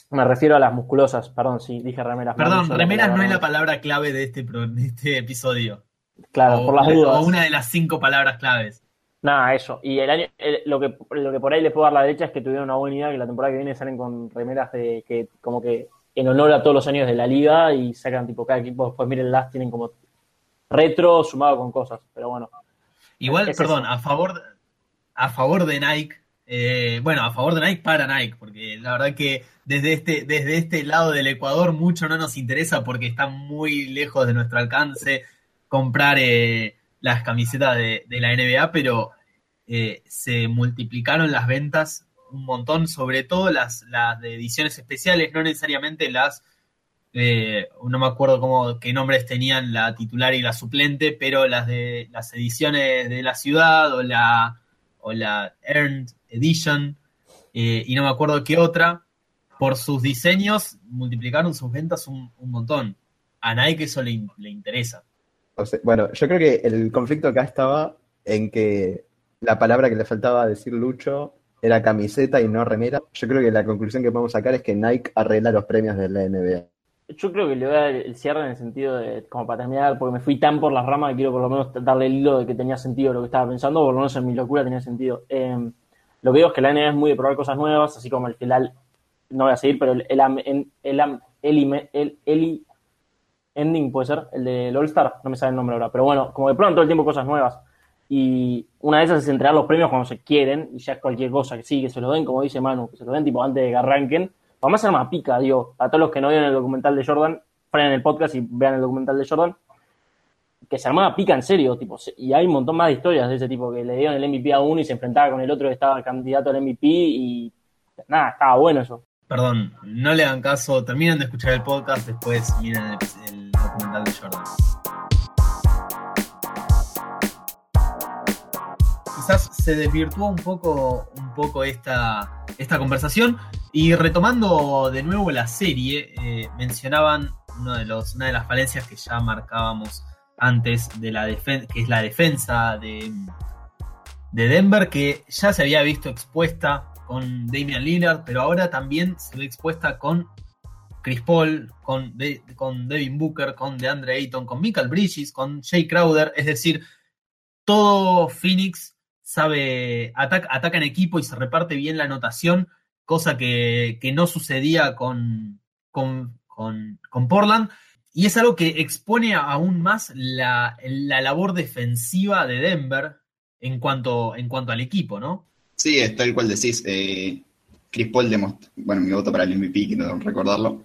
me refiero a las musculosas, perdón, sí, dije remeras. Perdón, remeras no es la palabra clave de este, pro- de este episodio. Claro, o, por las o dudas. una de las cinco palabras claves. Nada, eso. Y el año, el- lo, que, lo que por ahí le puedo dar la derecha es que tuvieron una buena idea que la temporada que viene salen con remeras de que como que en honor a todos los años de la liga y sacan tipo cada equipo, después miren las tienen como retro sumado con cosas. Pero bueno, Igual, Es perdón, eso. a favor, a favor de Nike, eh, bueno, a favor de Nike para Nike, porque la verdad que desde este, desde este lado del Ecuador mucho no nos interesa porque está muy lejos de nuestro alcance comprar eh, las camisetas de, de la NBA, pero eh, se multiplicaron las ventas un montón, sobre todo las, las de ediciones especiales, no necesariamente las eh, no me acuerdo cómo, qué nombres tenían la titular y la suplente, pero las de las ediciones de la ciudad o la, o la Earned Edition, eh, y no me acuerdo qué otra, por sus diseños multiplicaron sus ventas un, un montón. A Nike eso le, le interesa. Bueno, yo creo que el conflicto acá estaba en que la palabra que le faltaba decir Lucho era camiseta y no remera. Yo creo que la conclusión que podemos sacar es que Nike arregla los premios de la NBA. yo creo que le voy a dar el cierre en el sentido de, como para terminar, porque me fui tan por las ramas que quiero por lo menos darle el hilo de que tenía sentido lo que estaba pensando, por lo menos en mi locura tenía sentido. Eh, lo que digo es que la NBA es muy de probar cosas nuevas, así como el final, no voy a seguir, pero el, el, el, el, el ending puede ser, el del All Star, no me sale el nombre ahora, pero bueno, como que prueban todo el tiempo cosas nuevas. Y una de esas es entregar los premios cuando se quieren, y ya cualquier cosa que sí, que se lo den, como dice Manu, que se lo den tipo antes de que arranquen. Vamos a hacer pica, digo, a todos los que no vieron el documental de Jordan, frenen el podcast y vean el documental de Jordan, que se armaba pica en serio, tipo, y hay un montón más de historias de ese tipo, que le dieron el MVP a uno y se enfrentaba con el otro que estaba candidato al MVP y nada, estaba bueno eso. Perdón, no le hagan caso, terminen de escuchar el podcast, después miren el documental de Jordan. Quizás se desvirtuó un poco, un poco esta, esta conversación. Y retomando de nuevo la serie, eh, mencionaban uno de los, una de las falencias que ya marcábamos antes de la que es la defensa de, de Denver, que ya se había visto expuesta con Damian Lillard, pero ahora también se ve expuesta con Chris Paul, con, con Devin Booker, con DeAndre Ayton, con Michael Bridges, con Jay Crowder, es decir, todo Phoenix sabe, ataca, ataca en equipo y se reparte bien la anotación, cosa que, que no sucedía con, con, con, con Portland. Y es algo que expone aún más la, la labor defensiva de Denver en cuanto, en cuanto al equipo, ¿no? Sí, es tal cual decís. eh, Chris Paul demostró, bueno, mi voto para el MVP, quiero recordarlo.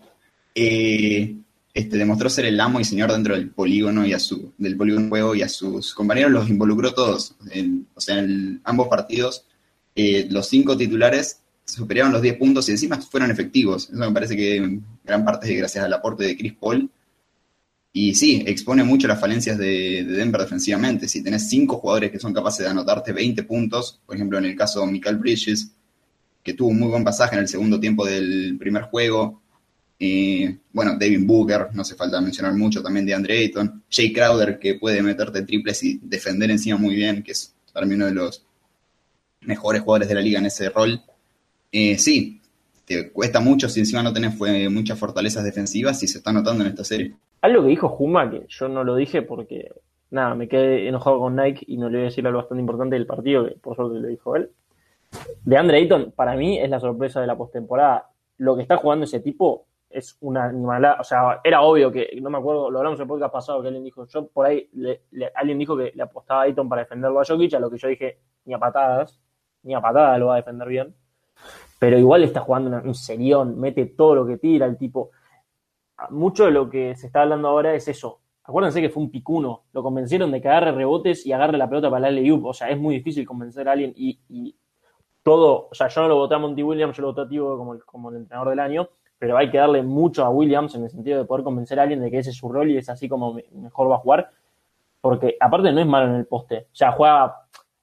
eh, este, demostró ser el amo y señor dentro del polígono y a su, del polígono juego y a sus compañeros los involucró todos. En- o sea, en ambos partidos, eh, los cinco titulares superaron los 10 puntos y encima fueron efectivos. Eso me parece que en gran parte es gracias al aporte de Chris Paul. Y sí, expone mucho las falencias de, de Denver defensivamente. Si tenés cinco jugadores que son capaces de anotarte 20 puntos, por ejemplo en el caso de Michael Bridges, que tuvo un muy buen pasaje en el segundo tiempo del primer juego. Eh, bueno, Devin Booker, no hace falta mencionar mucho, también de Andre Ayton. Jay Crowder, que puede meterte triples y defender encima muy bien, que es mí uno de los mejores jugadores de la liga en ese rol. Eh, sí, te cuesta mucho si encima no tenés fue, muchas fortalezas defensivas y se está notando en esta serie. Algo que dijo Juma, que yo no lo dije porque, nada, me quedé enojado con Nike y no le voy a decir algo bastante importante del partido, que por suerte lo dijo él. De Andre Ayton, para mí es la sorpresa de la postemporada. Lo que está jugando ese tipo es una animalada, o sea, era obvio que, no me acuerdo, lo hablamos en el podcast pasado, que alguien dijo, yo por ahí, le- le- alguien dijo que le apostaba a Ayton para defenderlo a Jokic, a lo que yo dije, ni a patadas, ni a patadas lo va a defender bien, pero igual está jugando una- un serión, mete todo lo que tira, el tipo, mucho de lo que se está hablando ahora es eso, acuérdense que fue un picuno, lo convencieron de que agarre rebotes y agarre la pelota para el alley o sea, es muy difícil convencer a alguien y, todo, o sea, yo no lo voté a Monty Williams, yo lo voté a Tibo como como el entrenador del año, pero hay que darle mucho a Williams en el sentido de poder convencer a alguien de que ese es su rol y es así como me- mejor va a jugar, porque aparte no es malo en el poste, o sea, juega,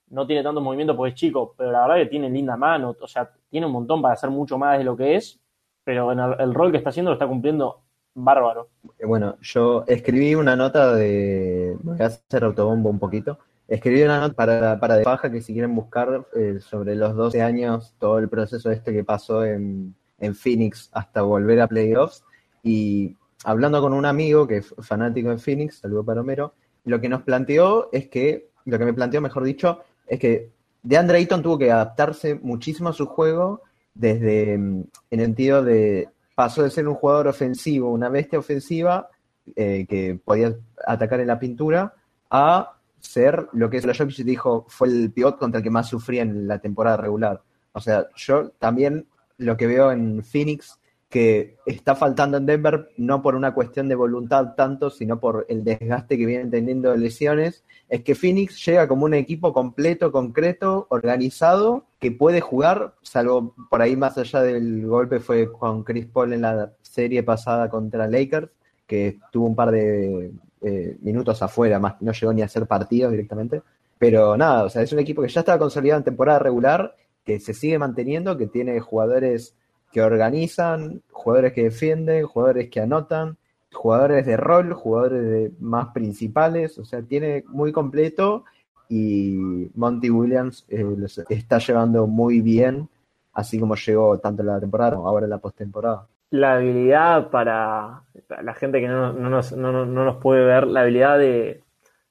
no tiene tanto movimiento porque es chico, pero la verdad que tiene linda mano, o sea, tiene un montón para hacer mucho más de lo que es, pero en el, rol que está haciendo lo está cumpliendo bárbaro. Eh, Bueno, yo escribí una nota de. Voy a hacer autobombo un poquito. Escribí una nota para, para de paja que si quieren buscar eh, sobre los 12 años, todo el proceso este que pasó en, en Phoenix hasta volver a playoffs. Y hablando con un amigo que es fanático de Phoenix, saludo para Homero, lo que nos planteó es que, lo que me planteó, mejor dicho, es que DeAndre Ayton tuvo que adaptarse muchísimo a su juego desde mm, en el sentido de pasó de ser un jugador ofensivo, una bestia ofensiva eh, que podía atacar en la pintura, a ser lo que Jokic dijo fue el pivot contra el que más sufría en la temporada regular. O sea, yo también lo que veo en Phoenix que está faltando en Denver no por una cuestión de voluntad tanto, sino por el desgaste que vienen teniendo de lesiones, es que Phoenix llega como un equipo completo, concreto, organizado, que puede jugar, salvo por ahí más allá del golpe fue con Chris Paul en la serie pasada contra Lakers, que tuvo un par de eh, minutos afuera, más no llegó ni a hacer partidos directamente. Pero nada, o sea, es un equipo que ya estaba consolidado en temporada regular, que se sigue manteniendo, que tiene jugadores que organizan, jugadores que defienden, jugadores que anotan, jugadores de rol, jugadores de más principales, o sea, tiene muy completo y Monty Williams eh, los está llevando muy bien, así como llegó tanto la temporada como ahora en la postemporada. la habilidad para, la gente que no, no nos, no, no- no nos puede ver, la habilidad de,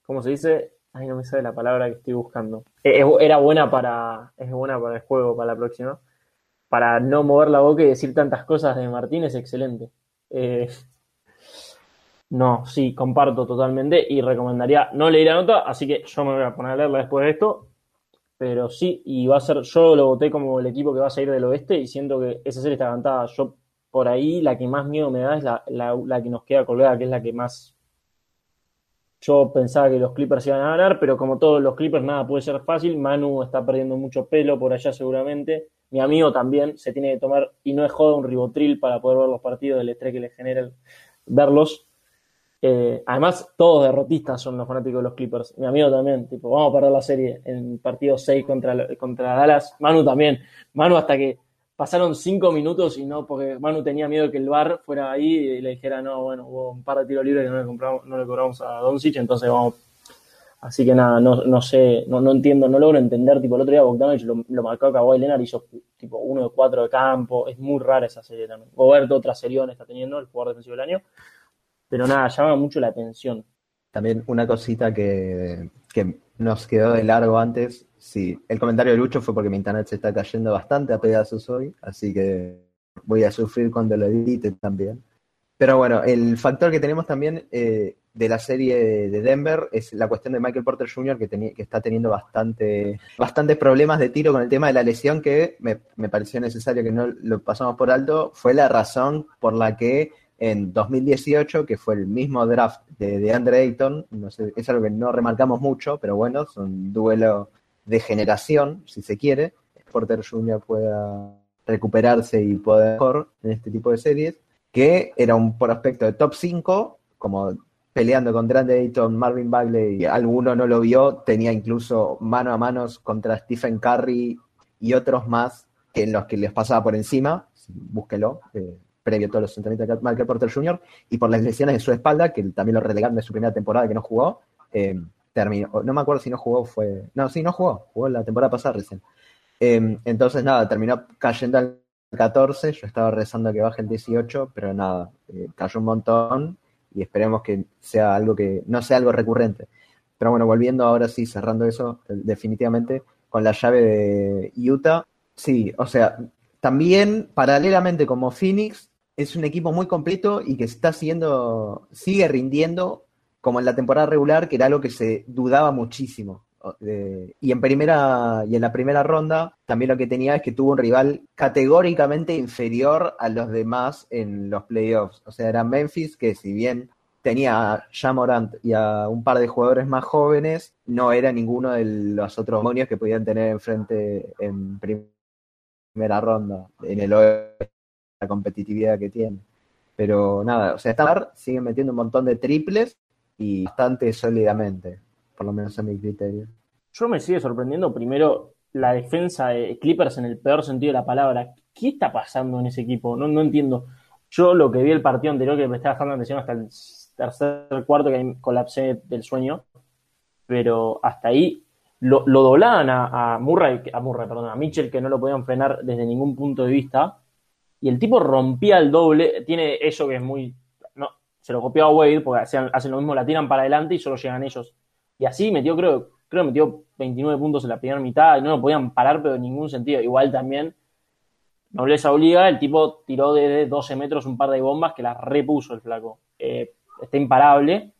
¿cómo se dice? Ay, no me sale la palabra que estoy buscando. Eh, Era buena para, es buena para el juego, para la próxima. Para no mover la boca y decir tantas cosas de Martín es excelente. Eh, no, sí, comparto totalmente y recomendaría, no leí la nota, así que yo me voy a poner a leerla después de esto, pero sí, y va a ser, yo lo voté como el equipo que va a salir del oeste y siento que esa serie está cantada. Yo por ahí la que más miedo me da es la, la- la que nos queda colgada, que es la que más. Yo pensaba que los Clippers iban a ganar, pero como todos los Clippers, nada puede ser fácil. Manu está perdiendo mucho pelo por allá, seguramente. Mi amigo también se tiene que tomar, y no es joda, un ribotril para poder ver los partidos del estrés que le genera verlos. Eh, además, todos derrotistas son los fanáticos de los Clippers. Mi amigo también, tipo, vamos a perder la serie en partido 6 contra, contra Dallas. Manu también. Manu hasta que pasaron cinco minutos y no, porque Manu tenía miedo que el bar fuera ahí y le dijera, no, bueno, hubo un par de tiros libres que no le, compramos, no le cobramos a Doncic, entonces vamos. Así que nada, no, no sé, no, no entiendo, no logro entender. Tipo, el otro día Bogdanovich lo, marcó a Kawhi Leonard, hizo tipo uno de cuatro de campo. Es muy rara esa serie también. Goberto, otra serión está teniendo, el jugador defensivo del año. Pero nada, llama mucho la atención. También una cosita que, que nos quedó de largo antes, sí, el comentario de Lucho fue porque mi internet se está cayendo bastante a pedazos hoy, así que voy a sufrir cuando lo edite también. Pero bueno, el factor que tenemos también eh, de la serie de Denver es la cuestión de Michael Porter Jr., que, que está teniendo bastante, bastantes problemas de tiro con el tema de la lesión, que me, me pareció necesario que no lo pasamos por alto, fue la razón por la que en 2018, que fue el mismo draft de, de Andre Ayton, no sé, es algo que no remarcamos mucho, pero bueno, es un duelo de generación, si se quiere, Porter Jr. pueda recuperarse y poder mejor en este tipo de series, que era un prospecto de top 5, como peleando contra Andre Ayton, Marvin Bagley, y alguno no lo vio, tenía incluso mano a manos contra Stephen Curry y otros más que en los que les pasaba por encima, búsquelo, eh, previo a todos los entrenamientos de Michael Porter Jr., y por las lesiones de su espalda, que también lo relegaron de su primera temporada que no jugó, eh, terminó, no me acuerdo si no jugó, fue, no, sí, no jugó, jugó la temporada pasada recién. Eh, entonces, nada, terminó cayendo al 14, yo estaba rezando que baje el 18, pero nada, eh, cayó un montón y esperemos que sea algo que no sea algo recurrente. Pero bueno, volviendo ahora sí, cerrando eso, definitivamente, con la llave de Utah, sí, o sea, también paralelamente como Phoenix, es un equipo muy completo y que está siguiendo, sigue rindiendo como en la temporada regular, que era algo que se dudaba muchísimo. y en primera y en la primera ronda también lo que tenía es que tuvo un rival categóricamente inferior a los demás en los playoffs. O sea, era Memphis que si bien tenía a Jamorant y a un par de jugadores más jóvenes, no era ninguno de los otros demonios que podían tener enfrente en primera ronda en el oeste la competitividad que tiene. Pero nada, o sea, Star sigue metiendo un montón de triples y bastante sólidamente, por lo menos a mi criterio. Yo me sigue sorprendiendo primero la defensa de Clippers en el peor sentido de la palabra. ¿Qué está pasando en ese equipo? No, no entiendo. Yo lo que vi el partido anterior, que me estaba dejando atención hasta el tercer cuarto, que colapsé del sueño, pero hasta ahí lo, doblaban a, a, Murray, a Murray, perdón, a Mitchell, que no lo podían frenar desde ningún punto de vista y el tipo rompía el doble, tiene eso que es muy, no, se lo copió a Wade, porque hacen, lo mismo, la tiran para adelante y solo llegan ellos. Y así metió, creo, creo metió 29 puntos en la primera mitad y no lo podían parar, pero en ningún sentido. Igual también, nobleza obliga, el tipo tiró de 12 metros un par de bombas que las repuso el flaco. Eh, está imparable.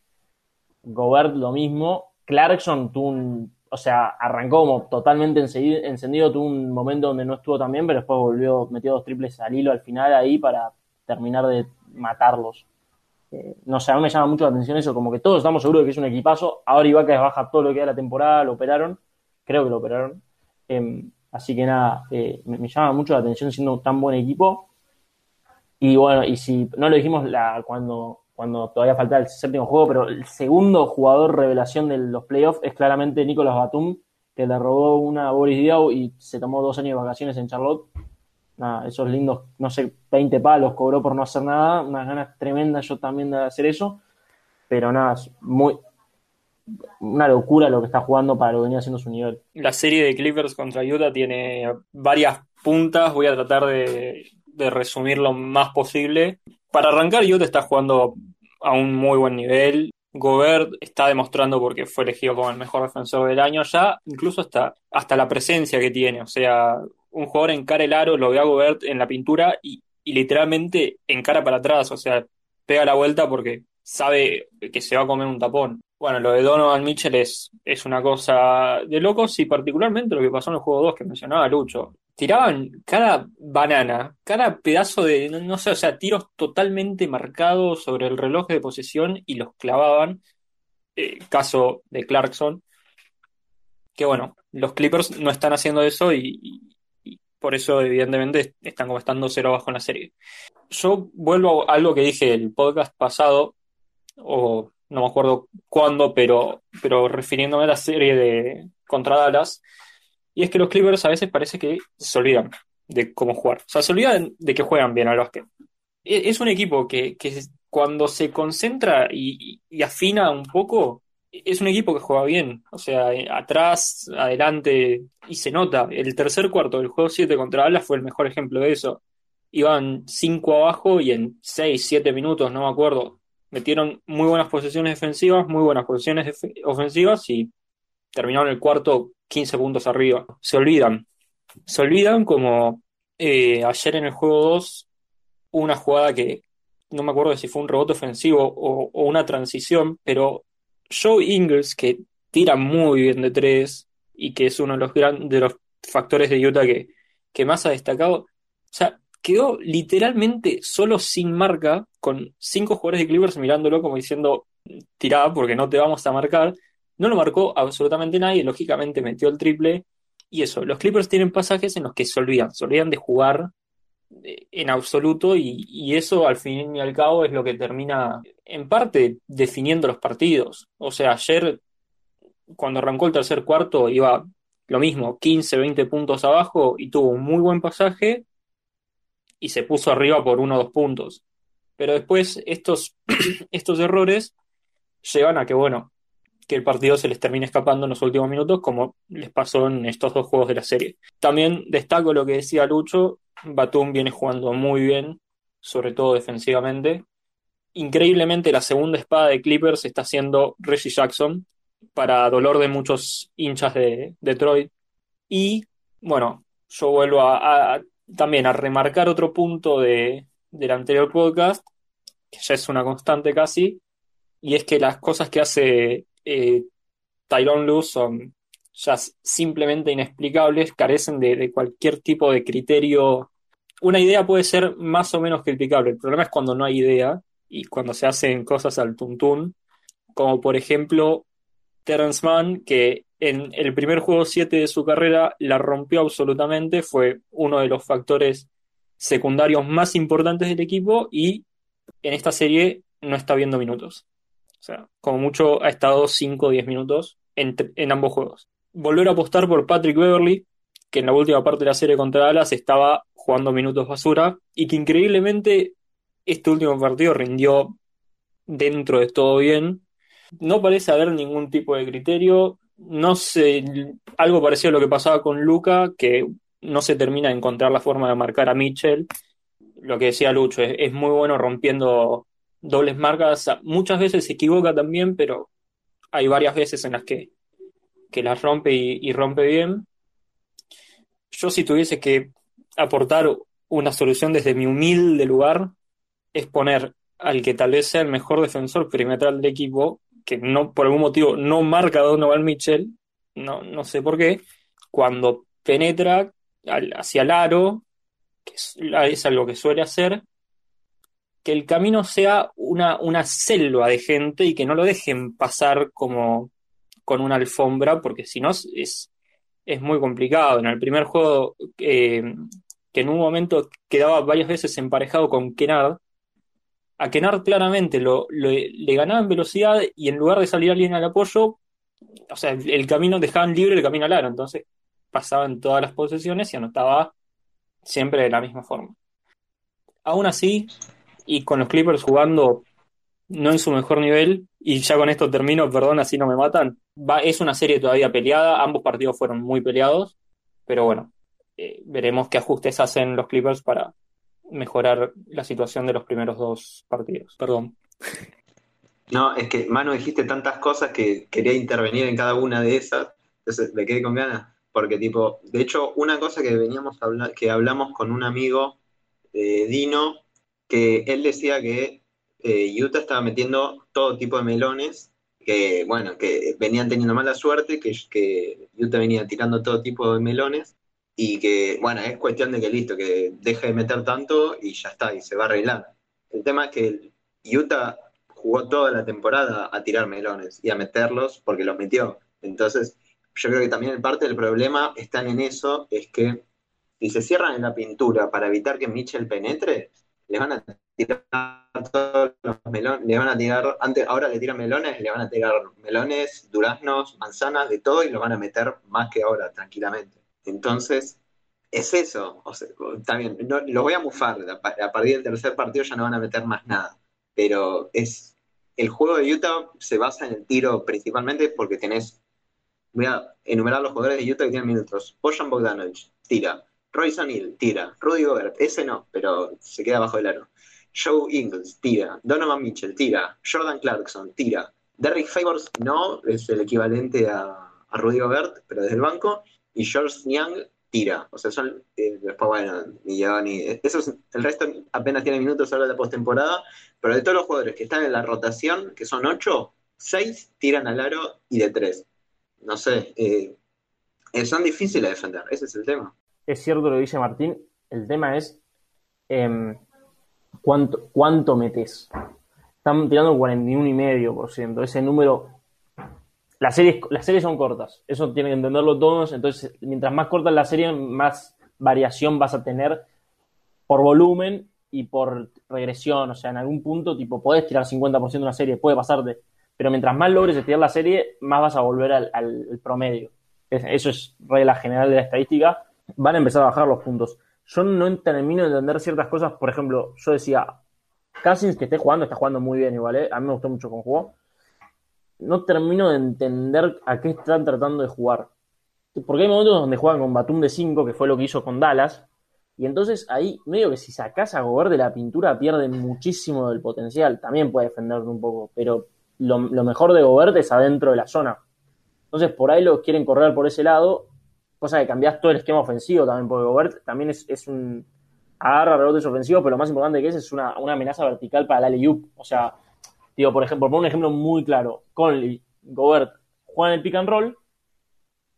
Gobert lo mismo. Clarkson tuvo un o sea, arrancó como totalmente encendido, tuvo un momento donde no estuvo tan bien, pero después volvió, metió dos triples al hilo al final ahí para terminar de matarlos. Eh, no sé, a mí me llama mucho la atención eso, como que todos estamos seguros de que es un equipazo. Ahora Ibaka baja todo lo que da la temporada, lo operaron, creo que lo operaron. Em, así que nada, eh, me, llama mucho la atención siendo tan buen equipo. Y bueno, y si no lo dijimos la, cuando cuando todavía falta el séptimo juego, pero el segundo jugador revelación de los playoffs es claramente Nicolas Batum, que le robó una a Boris Diaw y se tomó dos años de vacaciones en Charlotte. Nada, esos lindos, no sé, 20 palos cobró por no hacer nada, unas ganas tremendas yo también de hacer eso, pero nada, es muy, una locura lo que está jugando para lo venía haciendo su nivel. La serie de Clippers contra Utah tiene varias puntas, voy a tratar de, de resumir lo más posible para arrancar, Utah está jugando a un muy buen nivel. Gobert está demostrando porque fue elegido como el mejor defensor del año ya, incluso hasta, hasta la presencia que tiene. O sea, un jugador encara el aro, lo ve a Gobert en la pintura y, y literalmente encara para atrás. O sea, pega la vuelta porque sabe que se va a comer un tapón. Bueno, lo de Donovan Mitchell es, es una cosa de locos y particularmente lo que pasó en el juego 2 que mencionaba Lucho. Tiraban cada banana, cada pedazo de, no, sé, o sea, tiros totalmente marcados sobre el reloj de posesión y los clavaban. Eh, caso de Clarkson. Que bueno, los Clippers no están haciendo eso y, por eso evidentemente están como estando cero abajo en la serie. Yo vuelvo a algo que dije el podcast pasado, o no me acuerdo cuándo, pero, pero refiriéndome a la serie de contra Dallas, y es que los Clippers a veces parece que se olvidan de cómo jugar. O sea, se olvidan de que juegan bien al básquet. E, es un equipo que, que cuando se concentra y, afina un poco, es un equipo que juega bien. O sea, eh, atrás, adelante, y se nota. El tercer cuarto del juego 7 contra Dallas fue el mejor ejemplo de eso. Iban 5 abajo y en 6, 7 minutos, no me acuerdo, metieron muy buenas posiciones defensivas, muy buenas posiciones ofensivas y terminaron el cuarto 15 puntos arriba. Se olvidan. Se olvidan como eh, ayer en el juego 2 una jugada que no me acuerdo si fue un rebote ofensivo o, una transición, pero Joe Ingles, que tira muy bien de tres y que es uno de los, grandes de los factores de Utah que, que más ha destacado, o sea, quedó literalmente solo sin marca, con cinco jugadores de Clippers mirándolo como diciendo, tirá porque no te vamos a marcar. No lo marcó absolutamente nadie, lógicamente metió el triple. Y eso, los Clippers tienen pasajes en los que se olvidan, se olvidan de jugar eh, en absoluto y, eso al fin y al cabo es lo que termina en parte definiendo los partidos. O sea, ayer cuando arrancó el tercer cuarto iba lo mismo, 15, 20 puntos abajo y tuvo un muy buen pasaje y se puso arriba por uno o dos puntos. Pero después estos, estos errores llevan a que, bueno, que el partido se les termine escapando en los últimos minutos, como les pasó en estos dos juegos de la serie. También destaco lo que decía Lucho, Batum viene jugando muy bien, sobre todo defensivamente. Increíblemente, la segunda espada de Clippers está siendo Reggie Jackson, para dolor de muchos hinchas de Detroit. Y bueno, yo vuelvo a, también a remarcar otro punto de, del anterior podcast, que ya es una constante casi, y es que las cosas que hace eh, Tyrone Lue son ya simplemente inexplicables, carecen de, cualquier tipo de criterio. Una idea puede ser más o menos criticable, el problema es cuando no hay idea y cuando se hacen cosas al tuntún, como por ejemplo Terrence Mann, que en el primer juego 7 de su carrera la rompió absolutamente, fue uno de los factores secundarios más importantes del equipo y en esta serie no está viendo minutos. O sea, como mucho ha estado 5 o 10 minutos en, en, ambos juegos. Volver a apostar por Patrick Beverly, que en la última parte de la serie contra Dallas estaba jugando minutos basura y que increíblemente este último partido rindió dentro de todo bien no parece haber ningún tipo de criterio. No sé, algo parecido a lo que pasaba con Luca, que no se termina de encontrar la forma de marcar a Mitchell. Lo que decía Lucho, es, muy bueno rompiendo dobles marcas. Muchas veces se equivoca también, pero hay varias veces en las que, que las rompe y, rompe bien. Yo si tuviese que aportar una solución desde mi humilde lugar, es poner al que tal vez sea el mejor defensor perimetral del equipo que no, por algún motivo no marca a Donovan Mitchell, no, no sé por qué, cuando penetra hacia el aro, que es, algo que suele hacer, que el camino sea una, una selva de gente y que no lo dejen pasar como con una alfombra, porque si no es, es muy complicado. En el primer juego, eh, que en un momento quedaba varias veces emparejado con Kennard, a Kennard claramente lo, le ganaba en velocidad y en lugar de salir alguien al apoyo, o sea, el, camino dejaban libre el camino al aro, entonces pasaba en todas las posesiones y anotaba siempre de la misma forma. Aún así, y con los Clippers jugando no en su mejor nivel, y ya con esto termino, perdón, así no me matan, va, es una serie todavía peleada, ambos partidos fueron muy peleados, pero bueno, eh, veremos qué ajustes hacen los Clippers para, mejorar la situación de los primeros dos partidos. Perdón. No, es que, Manu, dijiste tantas cosas que quería intervenir en cada una de esas, entonces me quedé con ganas, porque tipo, de hecho, una cosa que veníamos a hablar, que hablamos con un amigo, eh, Dino, que él decía que eh, Utah estaba metiendo todo tipo de melones, que bueno, que venían teniendo mala suerte, que, que Utah venía tirando todo tipo de melones, y que, bueno, es cuestión de que listo, que deje de meter tanto y ya está, y se va a arreglar. El tema es que Utah jugó toda la temporada a tirar melones y a meterlos porque los metió. Entonces, yo creo que también parte del problema están en eso, es que si se cierran en la pintura para evitar que Mitchell penetre, les van a tirar todos los melones, le van a tirar, antes, ahora le tiran melones, le van a tirar melones, duraznos, manzanas, de todo y los van a meter más que ahora, tranquilamente. Entonces, es eso. O sea, también, no, los voy a mufar. A partir del tercer partido ya no van a meter más nada. Pero es el juego de Utah se basa en el tiro principalmente porque tenés. Voy a enumerar los jugadores de Utah que tienen minutos. Bojan Bogdanovich, tira. Royce O'Neill, tira. Rudy Gobert, ese no, pero se queda bajo el aro. Joe Ingles, tira. Donovan Mitchell, tira. Jordan Clarkson, tira. Derrick Favors, no, es el equivalente a, Rudy Gobert, pero desde el banco y George Young tira. O sea, son. Eh, después, bueno, ni el resto apenas tiene minutos ahora de la postemporada. Pero de todos los jugadores que están en la rotación, que son ocho, seis tiran al aro y de tres. No sé. Eh, eh, son difíciles de defender. Ese es el tema. Es cierto lo que dice Martín. El tema es. Em, ¿cuánto, ¿Cuánto metes? Están tirando 41,5%. Ese número las series, las series son cortas, eso tienen que entenderlo todos, entonces mientras más corta la serie, más variación vas a tener por volumen y por regresión, o sea, en algún punto, tipo, podés tirar 50% de una serie, puede pasarte, pero mientras más logres estirar la serie, más vas a volver al, promedio. Eso es regla general de la estadística, van a empezar a bajar los puntos. Yo no termino de entender ciertas cosas, por ejemplo, yo decía, Cousins que esté jugando, está jugando muy bien igual, ¿eh? a mí me gustó mucho con jugó, no termino de entender a qué están tratando de jugar. Porque hay momentos donde juegan con Batum de 5, que fue lo que hizo con Dallas, y entonces ahí, medio que si sacas a Gobert de la pintura, pierde muchísimo del potencial. También puede defenderlo un poco, pero lo, mejor de Gobert es adentro de la zona. Entonces por ahí lo quieren correr por ese lado, cosa que cambias todo el esquema ofensivo también, porque Gobert también es, un, agarra rebotes ofensivos, pero lo más importante que es es una, amenaza vertical para la alley O sea, digo, por ejemplo, por un ejemplo muy claro, Conley, Gobert juegan el pick and roll,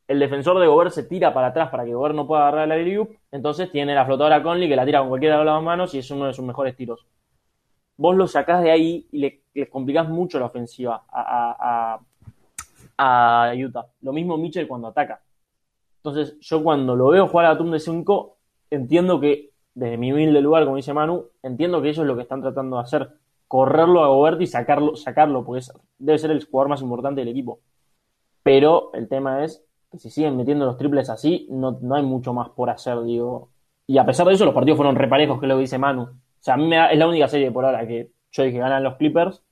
el defensor de Gobert se tira para atrás para que Gobert no pueda agarrar la alley entonces tiene la flotadora Conley que la tira con cualquiera de las manos y es uno de sus mejores tiros. Vos lo sacás de ahí y le, les complicás mucho la ofensiva a, a Utah. Lo mismo Mitchell cuando ataca. Entonces, yo cuando lo veo jugar a Tum de 5, entiendo que, desde mi humilde lugar, como dice Manu, entiendo que ellos lo que están tratando de hacer, correrlo a Gobert y sacarlo, sacarlo porque debe ser el jugador más importante del equipo. Pero el tema es que si siguen metiendo los triples así, no, no hay mucho más por hacer, digo. Y a pesar de eso, los partidos fueron reparejos, que es lo que dice Manu. O sea, a mí me es la única serie por ahora que yo dije ganan los Clippers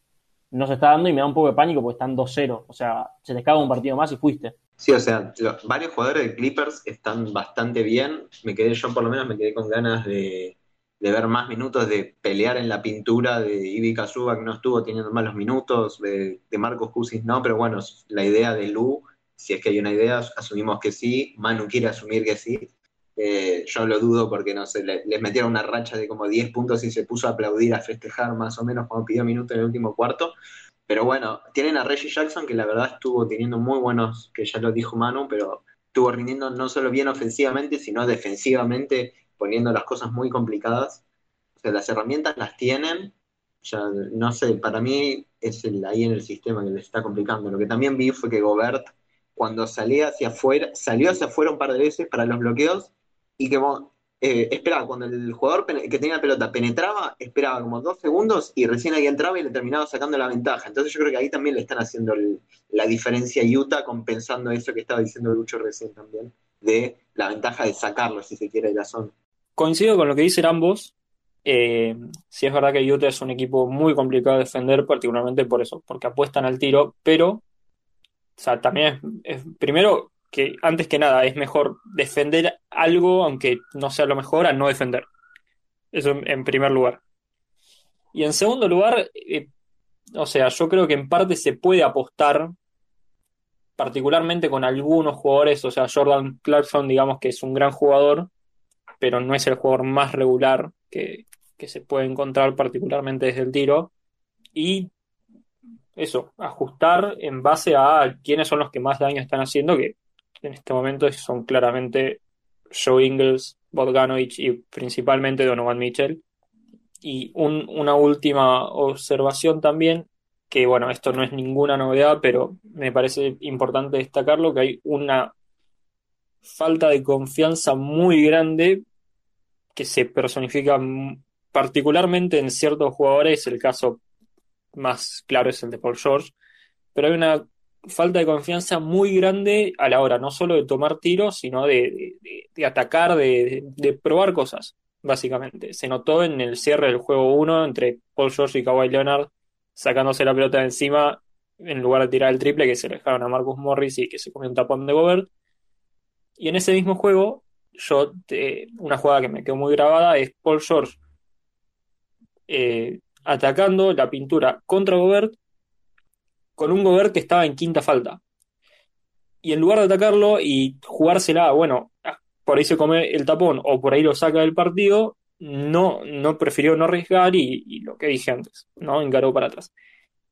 no se está dando y me da un poco de pánico porque están 2-0. O sea, se te caga un partido más y fuiste. Sí, o sea, varios jugadores de Clippers están bastante bien. Me quedé, yo por lo menos me quedé con ganas de, ver más minutos, de pelear en la pintura de Ivica Suba, que no estuvo teniendo malos minutos, de, Marcos Cousins no, pero bueno, la idea de Lu, si es que hay una idea, asumimos que sí. Manu quiere asumir que sí. Eh, yo lo dudo porque, no sé, les metieron una racha de como 10 puntos y se puso a aplaudir, a festejar más o menos cuando pidió minutos en el último cuarto. Pero bueno, tienen a Reggie Jackson que la verdad estuvo teniendo muy buenos, que ya lo dijo Manu, pero estuvo rindiendo no solo bien ofensivamente, sino defensivamente, poniendo las cosas muy complicadas. O sea, las herramientas las tienen. Ya, no sé, para mí es el, ahí en el sistema que les está complicando. Lo que también vi fue que Gobert, cuando salía hacia afuera, salió hacia afuera un par de veces para los bloqueos y que eh, esperaba, cuando el jugador que tenía la pelota penetraba, esperaba como dos segundos y recién ahí entraba y le terminaba sacando la ventaja. Entonces yo creo que ahí también le están haciendo la diferencia a Utah, compensando eso que estaba diciendo Lucho recién también, de la ventaja de sacarlo, si se quiere, de la zona. Coincido con lo que dicen ambos. Eh, sí es verdad que Utah es un equipo muy complicado de defender, particularmente por eso, porque apuestan al tiro, pero también es primero que antes que nada es mejor defender algo, aunque no sea lo mejor, a no defender. Eso en primer lugar. Y en segundo lugar, eh, o sea, yo creo que en parte se puede apostar, particularmente con algunos jugadores, o sea, Jordan Clarkson, digamos que es un gran jugador, pero no es el jugador más regular que, que se puede encontrar, particularmente desde el tiro. Y eso, ajustar en base a quiénes son los que más daño están haciendo, que en este momento son claramente Joe Ingles, Bogdanovich y principalmente Donovan Mitchell. Y una última observación también, que bueno, esto no es ninguna novedad, pero me parece importante destacarlo, que hay una falta de confianza muy grande que se personifica particularmente en ciertos jugadores, el caso más claro es el de Paul George, pero hay una falta de confianza muy grande a la hora no solo de tomar tiros, sino de, atacar, de, probar cosas, básicamente. Se notó en el cierre del juego 1 entre Paul George y Kawhi Leonard sacándose la pelota de encima en lugar de tirar el triple que se le dejaron a Marcus Morris y que se comió un tapón de Gobert. Y en ese mismo juego, yo una jugada que me quedó muy grabada es Paul George eh, atacando la pintura contra Gobert con un Gobert que estaba en quinta falta. Y en lugar de atacarlo y jugársela, bueno, por ahí se come el tapón o por ahí lo saca del partido, no, no prefirió no arriesgar y, lo que dije antes, ¿no? Encaró para atrás.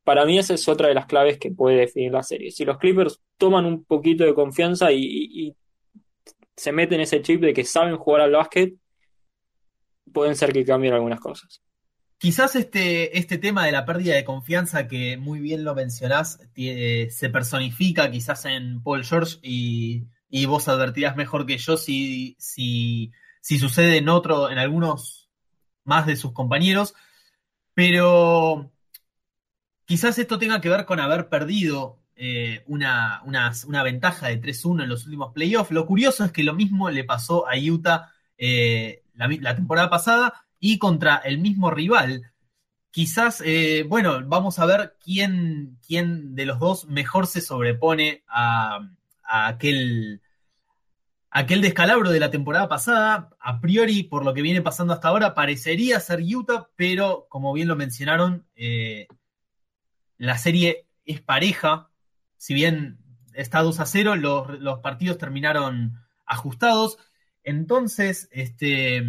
Para mí esa es otra de las claves que puede definir la serie. Si los Clippers toman un poquito de confianza y, y se meten ese chip de que saben jugar al básquet, pueden ser que cambien algunas cosas. Quizás este, este tema de la pérdida de confianza, que muy bien lo mencionás, se personifica quizás en Paul George y, vos advertirás mejor que yo si, si, si, sucede en otro, en algunos más de sus compañeros. Pero quizás esto tenga que ver con haber perdido eh, una, una, ventaja de 3-1 en los últimos playoffs. Lo curioso es que lo mismo le pasó a Utah eh, la temporada pasada y contra el mismo rival. Quizás, eh, bueno, vamos a ver quién, quién de los dos mejor se sobrepone a, aquel, aquel descalabro de la temporada pasada. A priori, por lo que viene pasando hasta ahora, parecería ser Utah, pero como bien lo mencionaron, eh, la serie es pareja. Si bien está 2 a 0, los, los partidos terminaron ajustados. Entonces, este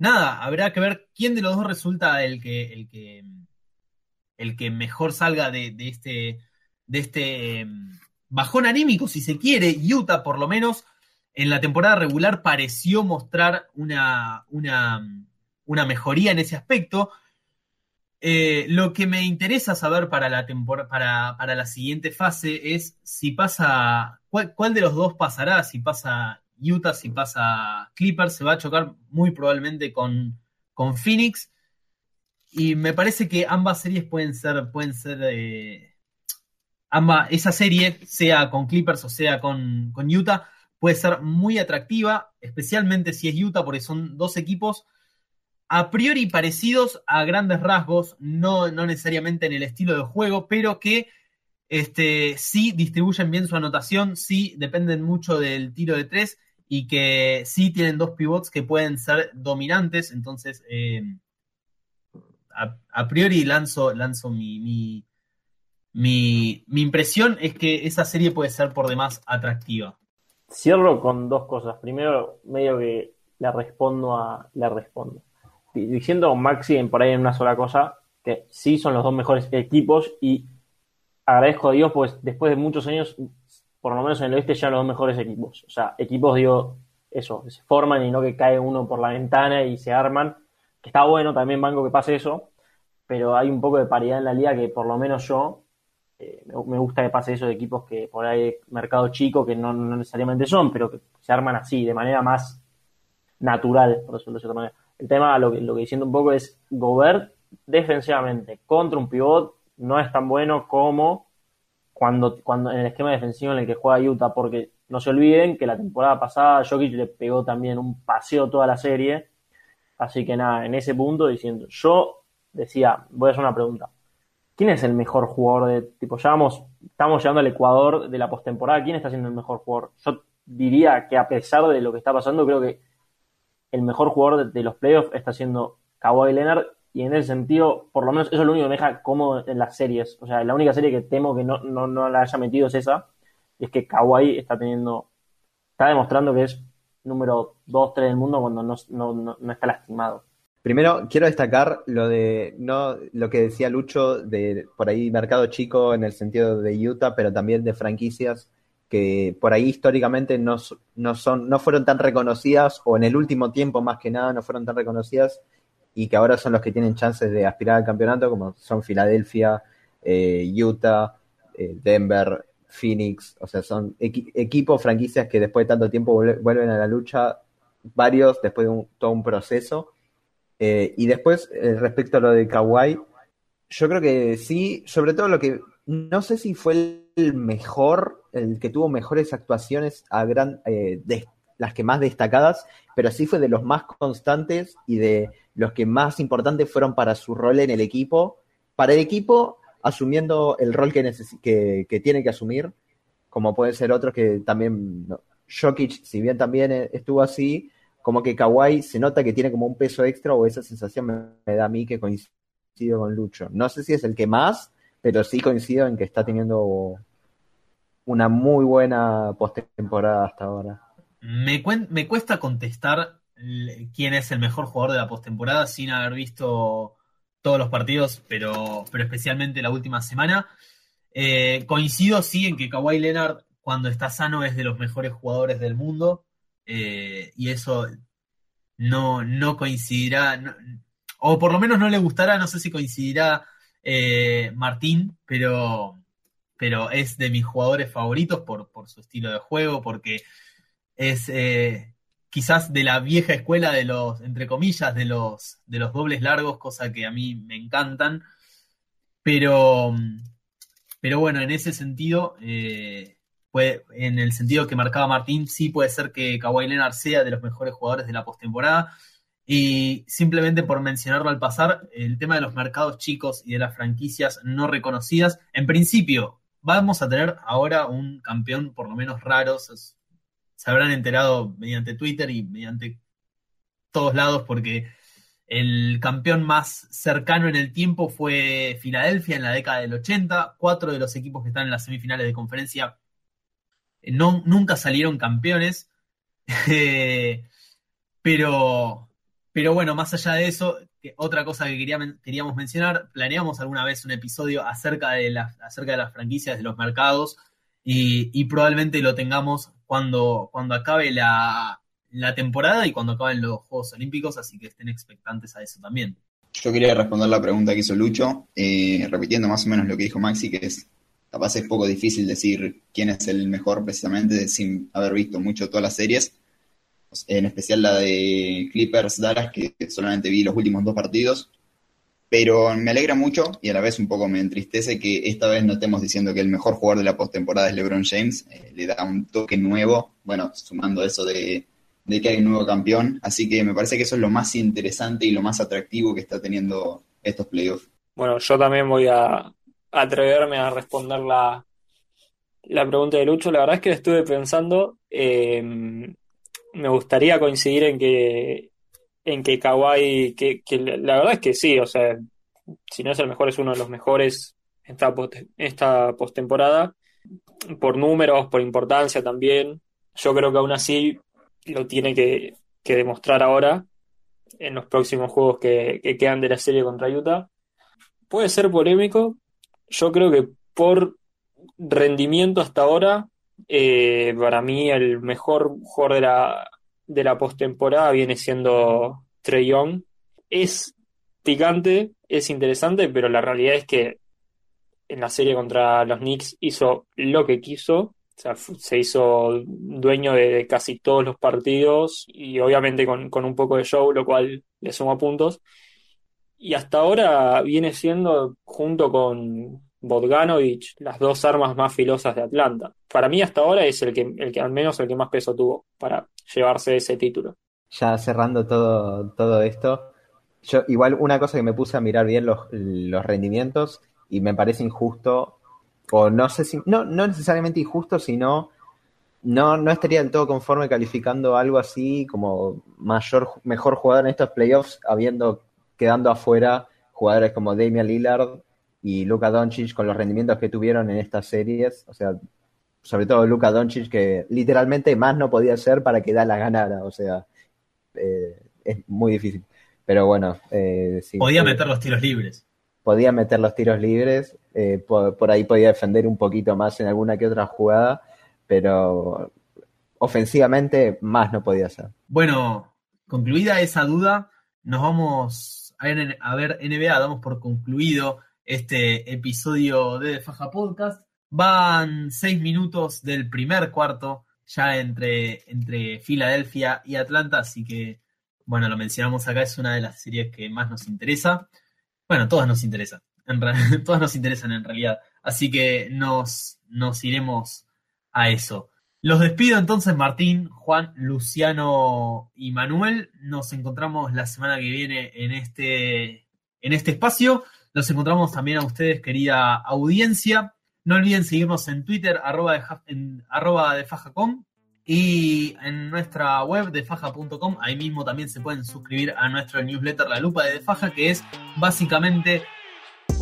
nada, habrá que ver quién de los dos resulta el que, el que, el que mejor salga de, de este, de este em, bajón anímico, si se quiere. Utah, por lo menos, en la temporada regular pareció mostrar una, una, una mejoría en ese aspecto. Eh, lo que me interesa saber para la, para, para la siguiente fase es si pasa, cuál, cuál, de los dos pasará, si pasa Utah, si pasa Clippers, se va a chocar muy probablemente con, con Phoenix. Y me parece que ambas series pueden ser, pueden ser eh, ambas, esa serie, sea con Clippers o sea con, con Utah, puede ser muy atractiva, especialmente si es Utah, porque son dos equipos a priori parecidos a grandes rasgos, no, no necesariamente en el estilo de juego, pero que este, sí distribuyen bien su anotación, sí dependen mucho del tiro de tres y que sí tienen dos pivots que pueden ser dominantes. Entonces, eh, a, a, priori lanzo, lanzo mi, mi, mi, impresión es que esa serie puede ser por demás atractiva. Cierro con dos cosas. Primero, medio que le respondo a. Le respondo. Diciendo Maxi por ahí en una sola cosa, que sí son los dos mejores equipos y agradezco a Dios, pues después de muchos años, por lo menos en el oeste, ya los mejores equipos. O sea, equipos, digo, eso, se forman y no que cae uno por la ventana y se arman. Que está bueno también, Banco, que pase eso, pero hay un poco de paridad en la liga que por lo menos yo eh, me gusta que pase eso de equipos que por ahí mercado chico, que no, no, necesariamente son, pero que se arman así, de manera más natural, por decirlo de cierta manera. El tema, lo que, lo que diciendo un poco es, Gobert defensivamente contra un pivot no es tan bueno como cuando, cuando en el esquema defensivo en el que juega Utah, porque no se olviden que la temporada pasada Jokic le pegó también un paseo toda la serie, así que nada, en ese punto diciendo, yo decía, voy a hacer una pregunta, ¿Quién es el mejor jugador de tipo? Ya vamos, estamos llegando al Ecuador de la postemporada. ¿Quién está siendo el mejor jugador? Yo diría que a pesar de lo que está pasando, creo que el mejor jugador de, de los playoffs está siendo Kawhi Leonard. Y en ese sentido, por lo menos eso es lo único que me deja cómodo en las series. O sea, la única serie que temo que no, no, no la haya metido es esa. Y es que Kawhi está teniendo. Está demostrando que es número 2, 3 del mundo cuando no, no, no está lastimado. Primero, quiero destacar lo de no lo que decía Lucho de por ahí mercado chico en el sentido de Utah, pero también de franquicias que por ahí históricamente no, no, son, no fueron tan reconocidas, o en el último tiempo más que nada no fueron tan reconocidas, y que ahora son los que tienen chances de aspirar al campeonato, como son Filadelfia, eh, Utah, eh, Denver, Phoenix, o sea, son equi equipos, franquicias que después de tanto tiempo vuelven a la lucha, varios después de todo un proceso. Eh, y después, respecto a lo de Kawhi, yo creo que sí, sobre todo lo que, no sé si fue el mejor, el que tuvo mejores actuaciones a gran, de, las que más destacadas, pero sí fue de los más constantes y de los que más importantes fueron para su rol en el equipo. Para el equipo, asumiendo el rol que, que, tiene que asumir, como puede ser otros que también, no, Jokic, si bien también estuvo así, como que Kawhi se nota que tiene como un peso extra o esa sensación me, da a mí que coincido con Lucho. No sé si es el que más, pero sí coincido en que está teniendo una muy buena postemporada hasta ahora. Me cuesta contestar quién es el mejor jugador de la postemporada sin haber visto todos los partidos, pero, pero especialmente la última semana. Eh, coincido sí en que Kawhi Leonard cuando está sano es de los mejores jugadores del mundo. Eh, y eso no, no coincidirá, o por lo menos no le gustará, no sé si coincidirá eh, Martín, pero, pero es de mis jugadores favoritos por, por su estilo de juego, porque es quizás de la vieja escuela de los, entre comillas, de los, de los dobles largos, cosa que a mí me encantan. Pero, pero bueno, en ese sentido, eh, en el sentido que marcaba Martín, sí puede ser que Kawhi Leonard sea de los mejores jugadores de la postemporada. Y simplemente por mencionarlo al pasar, el tema de los mercados chicos y de las franquicias no reconocidas, en principio vamos a tener ahora un campeón por lo menos raro, se habrán enterado mediante Twitter y mediante todos lados porque el campeón más cercano en el tiempo fue Filadelfia en la década del 80, cuatro de los equipos que están en las semifinales de conferencia no, nunca salieron campeones, eh, pero, Pero bueno, más allá de eso, otra cosa que quería queríamos mencionar, planeamos alguna vez un episodio acerca de, las acerca de las franquicias, de los mercados, y probablemente lo tengamos cuando, cuando acabe la, la temporada y cuando acaben los Juegos Olímpicos, así que estén expectantes a eso también. Yo quería responder la pregunta que hizo Lucho, eh, repitiendo más o menos lo que dijo Maxi, que es capaz es poco difícil decir quién es el mejor precisamente sin haber visto mucho todas las series, en especial la de Clippers Dallas, que solamente vi los últimos dos partidos, pero me alegra mucho y a la vez un poco me entristece que esta vez no estemos diciendo que el mejor jugador de la postemporada es LeBron James, eh, le da un toque nuevo, bueno, sumando eso de, de que hay un nuevo campeón, así que me parece que eso es lo más interesante y lo más atractivo que está teniendo estos playoffs. Bueno, yo también voy a atreverme a responder la, la pregunta de Lucho. La verdad es que estuve pensando, eh, me gustaría coincidir en que, en que Kawhi, que, que la verdad es que sí, o sea, si no es el mejor, es uno de los mejores esta, esta postemporada, por números, por importancia también. Yo creo que aún así lo tiene que, que demostrar ahora en los próximos juegos que, que quedan de la serie contra Utah. Puede ser polémico. Yo creo que por rendimiento hasta ahora, eh, para mí el mejor jugador de la, de la postemporada viene siendo Trey Young. Es picante, es interesante, pero la realidad es que en la serie contra los Knicks hizo lo que quiso. Se hizo dueño de casi todos los partidos y obviamente con, con un poco de show, lo cual le suma puntos. Y hasta ahora viene siendo, junto con Bogdanovich, las dos armas más filosas de Atlanta. Para mí hasta ahora es el que, el que al menos el que más peso tuvo para llevarse ese título. Ya cerrando todo, todo esto, yo igual una cosa que me puse a mirar bien los, rendimientos y me parece injusto, o no sé si, no, no necesariamente injusto, sino no, no estaría del todo conforme calificando algo así como mayor, mejor jugador en estos playoffs, habiendo quedando afuera jugadores como Damian Lillard y Luka Doncic con los rendimientos que tuvieron en estas series, o sea, sobre todo Luka Doncic que literalmente más no podía hacer para que Dallas ganara, o sea, eh, es muy difícil. Pero bueno, eh, sí, Podía eh, meter los tiros libres. podía meter los tiros libres, eh, por, por ahí podía defender un poquito más en alguna que otra jugada, pero ofensivamente más no podía hacer. Bueno, concluida esa duda, nos vamos a ver, a ver NBA, damos por concluido este episodio de De Faja Podcast. Van seis minutos del primer cuarto ya entre, entre Filadelfia y Atlanta, así que, bueno, lo mencionamos acá, es una de las series que más nos interesa. Bueno, todas nos interesan, en todas nos interesan en realidad, así que nos, nos iremos a eso. Los despido entonces, Martín, Juan, Luciano y Manuel. Nos encontramos la semana que viene en este, en este espacio. Nos encontramos también a ustedes, querida audiencia. No olviden seguirnos en Twitter, arroba de fajacom, y en nuestra web de faja.com. Ahí mismo también se pueden suscribir a nuestro newsletter La Lupa de, de Faja, que es básicamente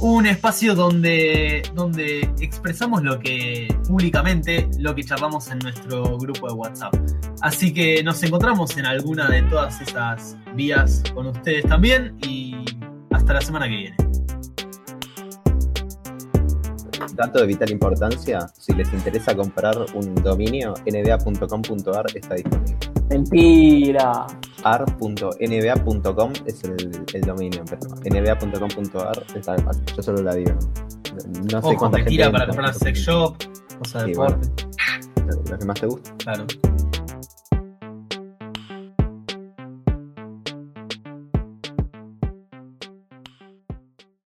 un espacio donde, donde expresamos lo que públicamente, lo que charlamos en nuestro grupo de WhatsApp. Así que nos encontramos en alguna de todas esas vías con ustedes también y hasta la semana que viene. Dato de vital importancia, si les interesa comprar un dominio, nba.com.ar está disponible. Mentira. ar.nba.com es el, el dominio, pero nba.com.ar está yo solo la digo. No sé Ojo, cuánta gente mentira para entra, comprar sex shop, cosa de Sí, deporte. Lo que más te gusta. Claro.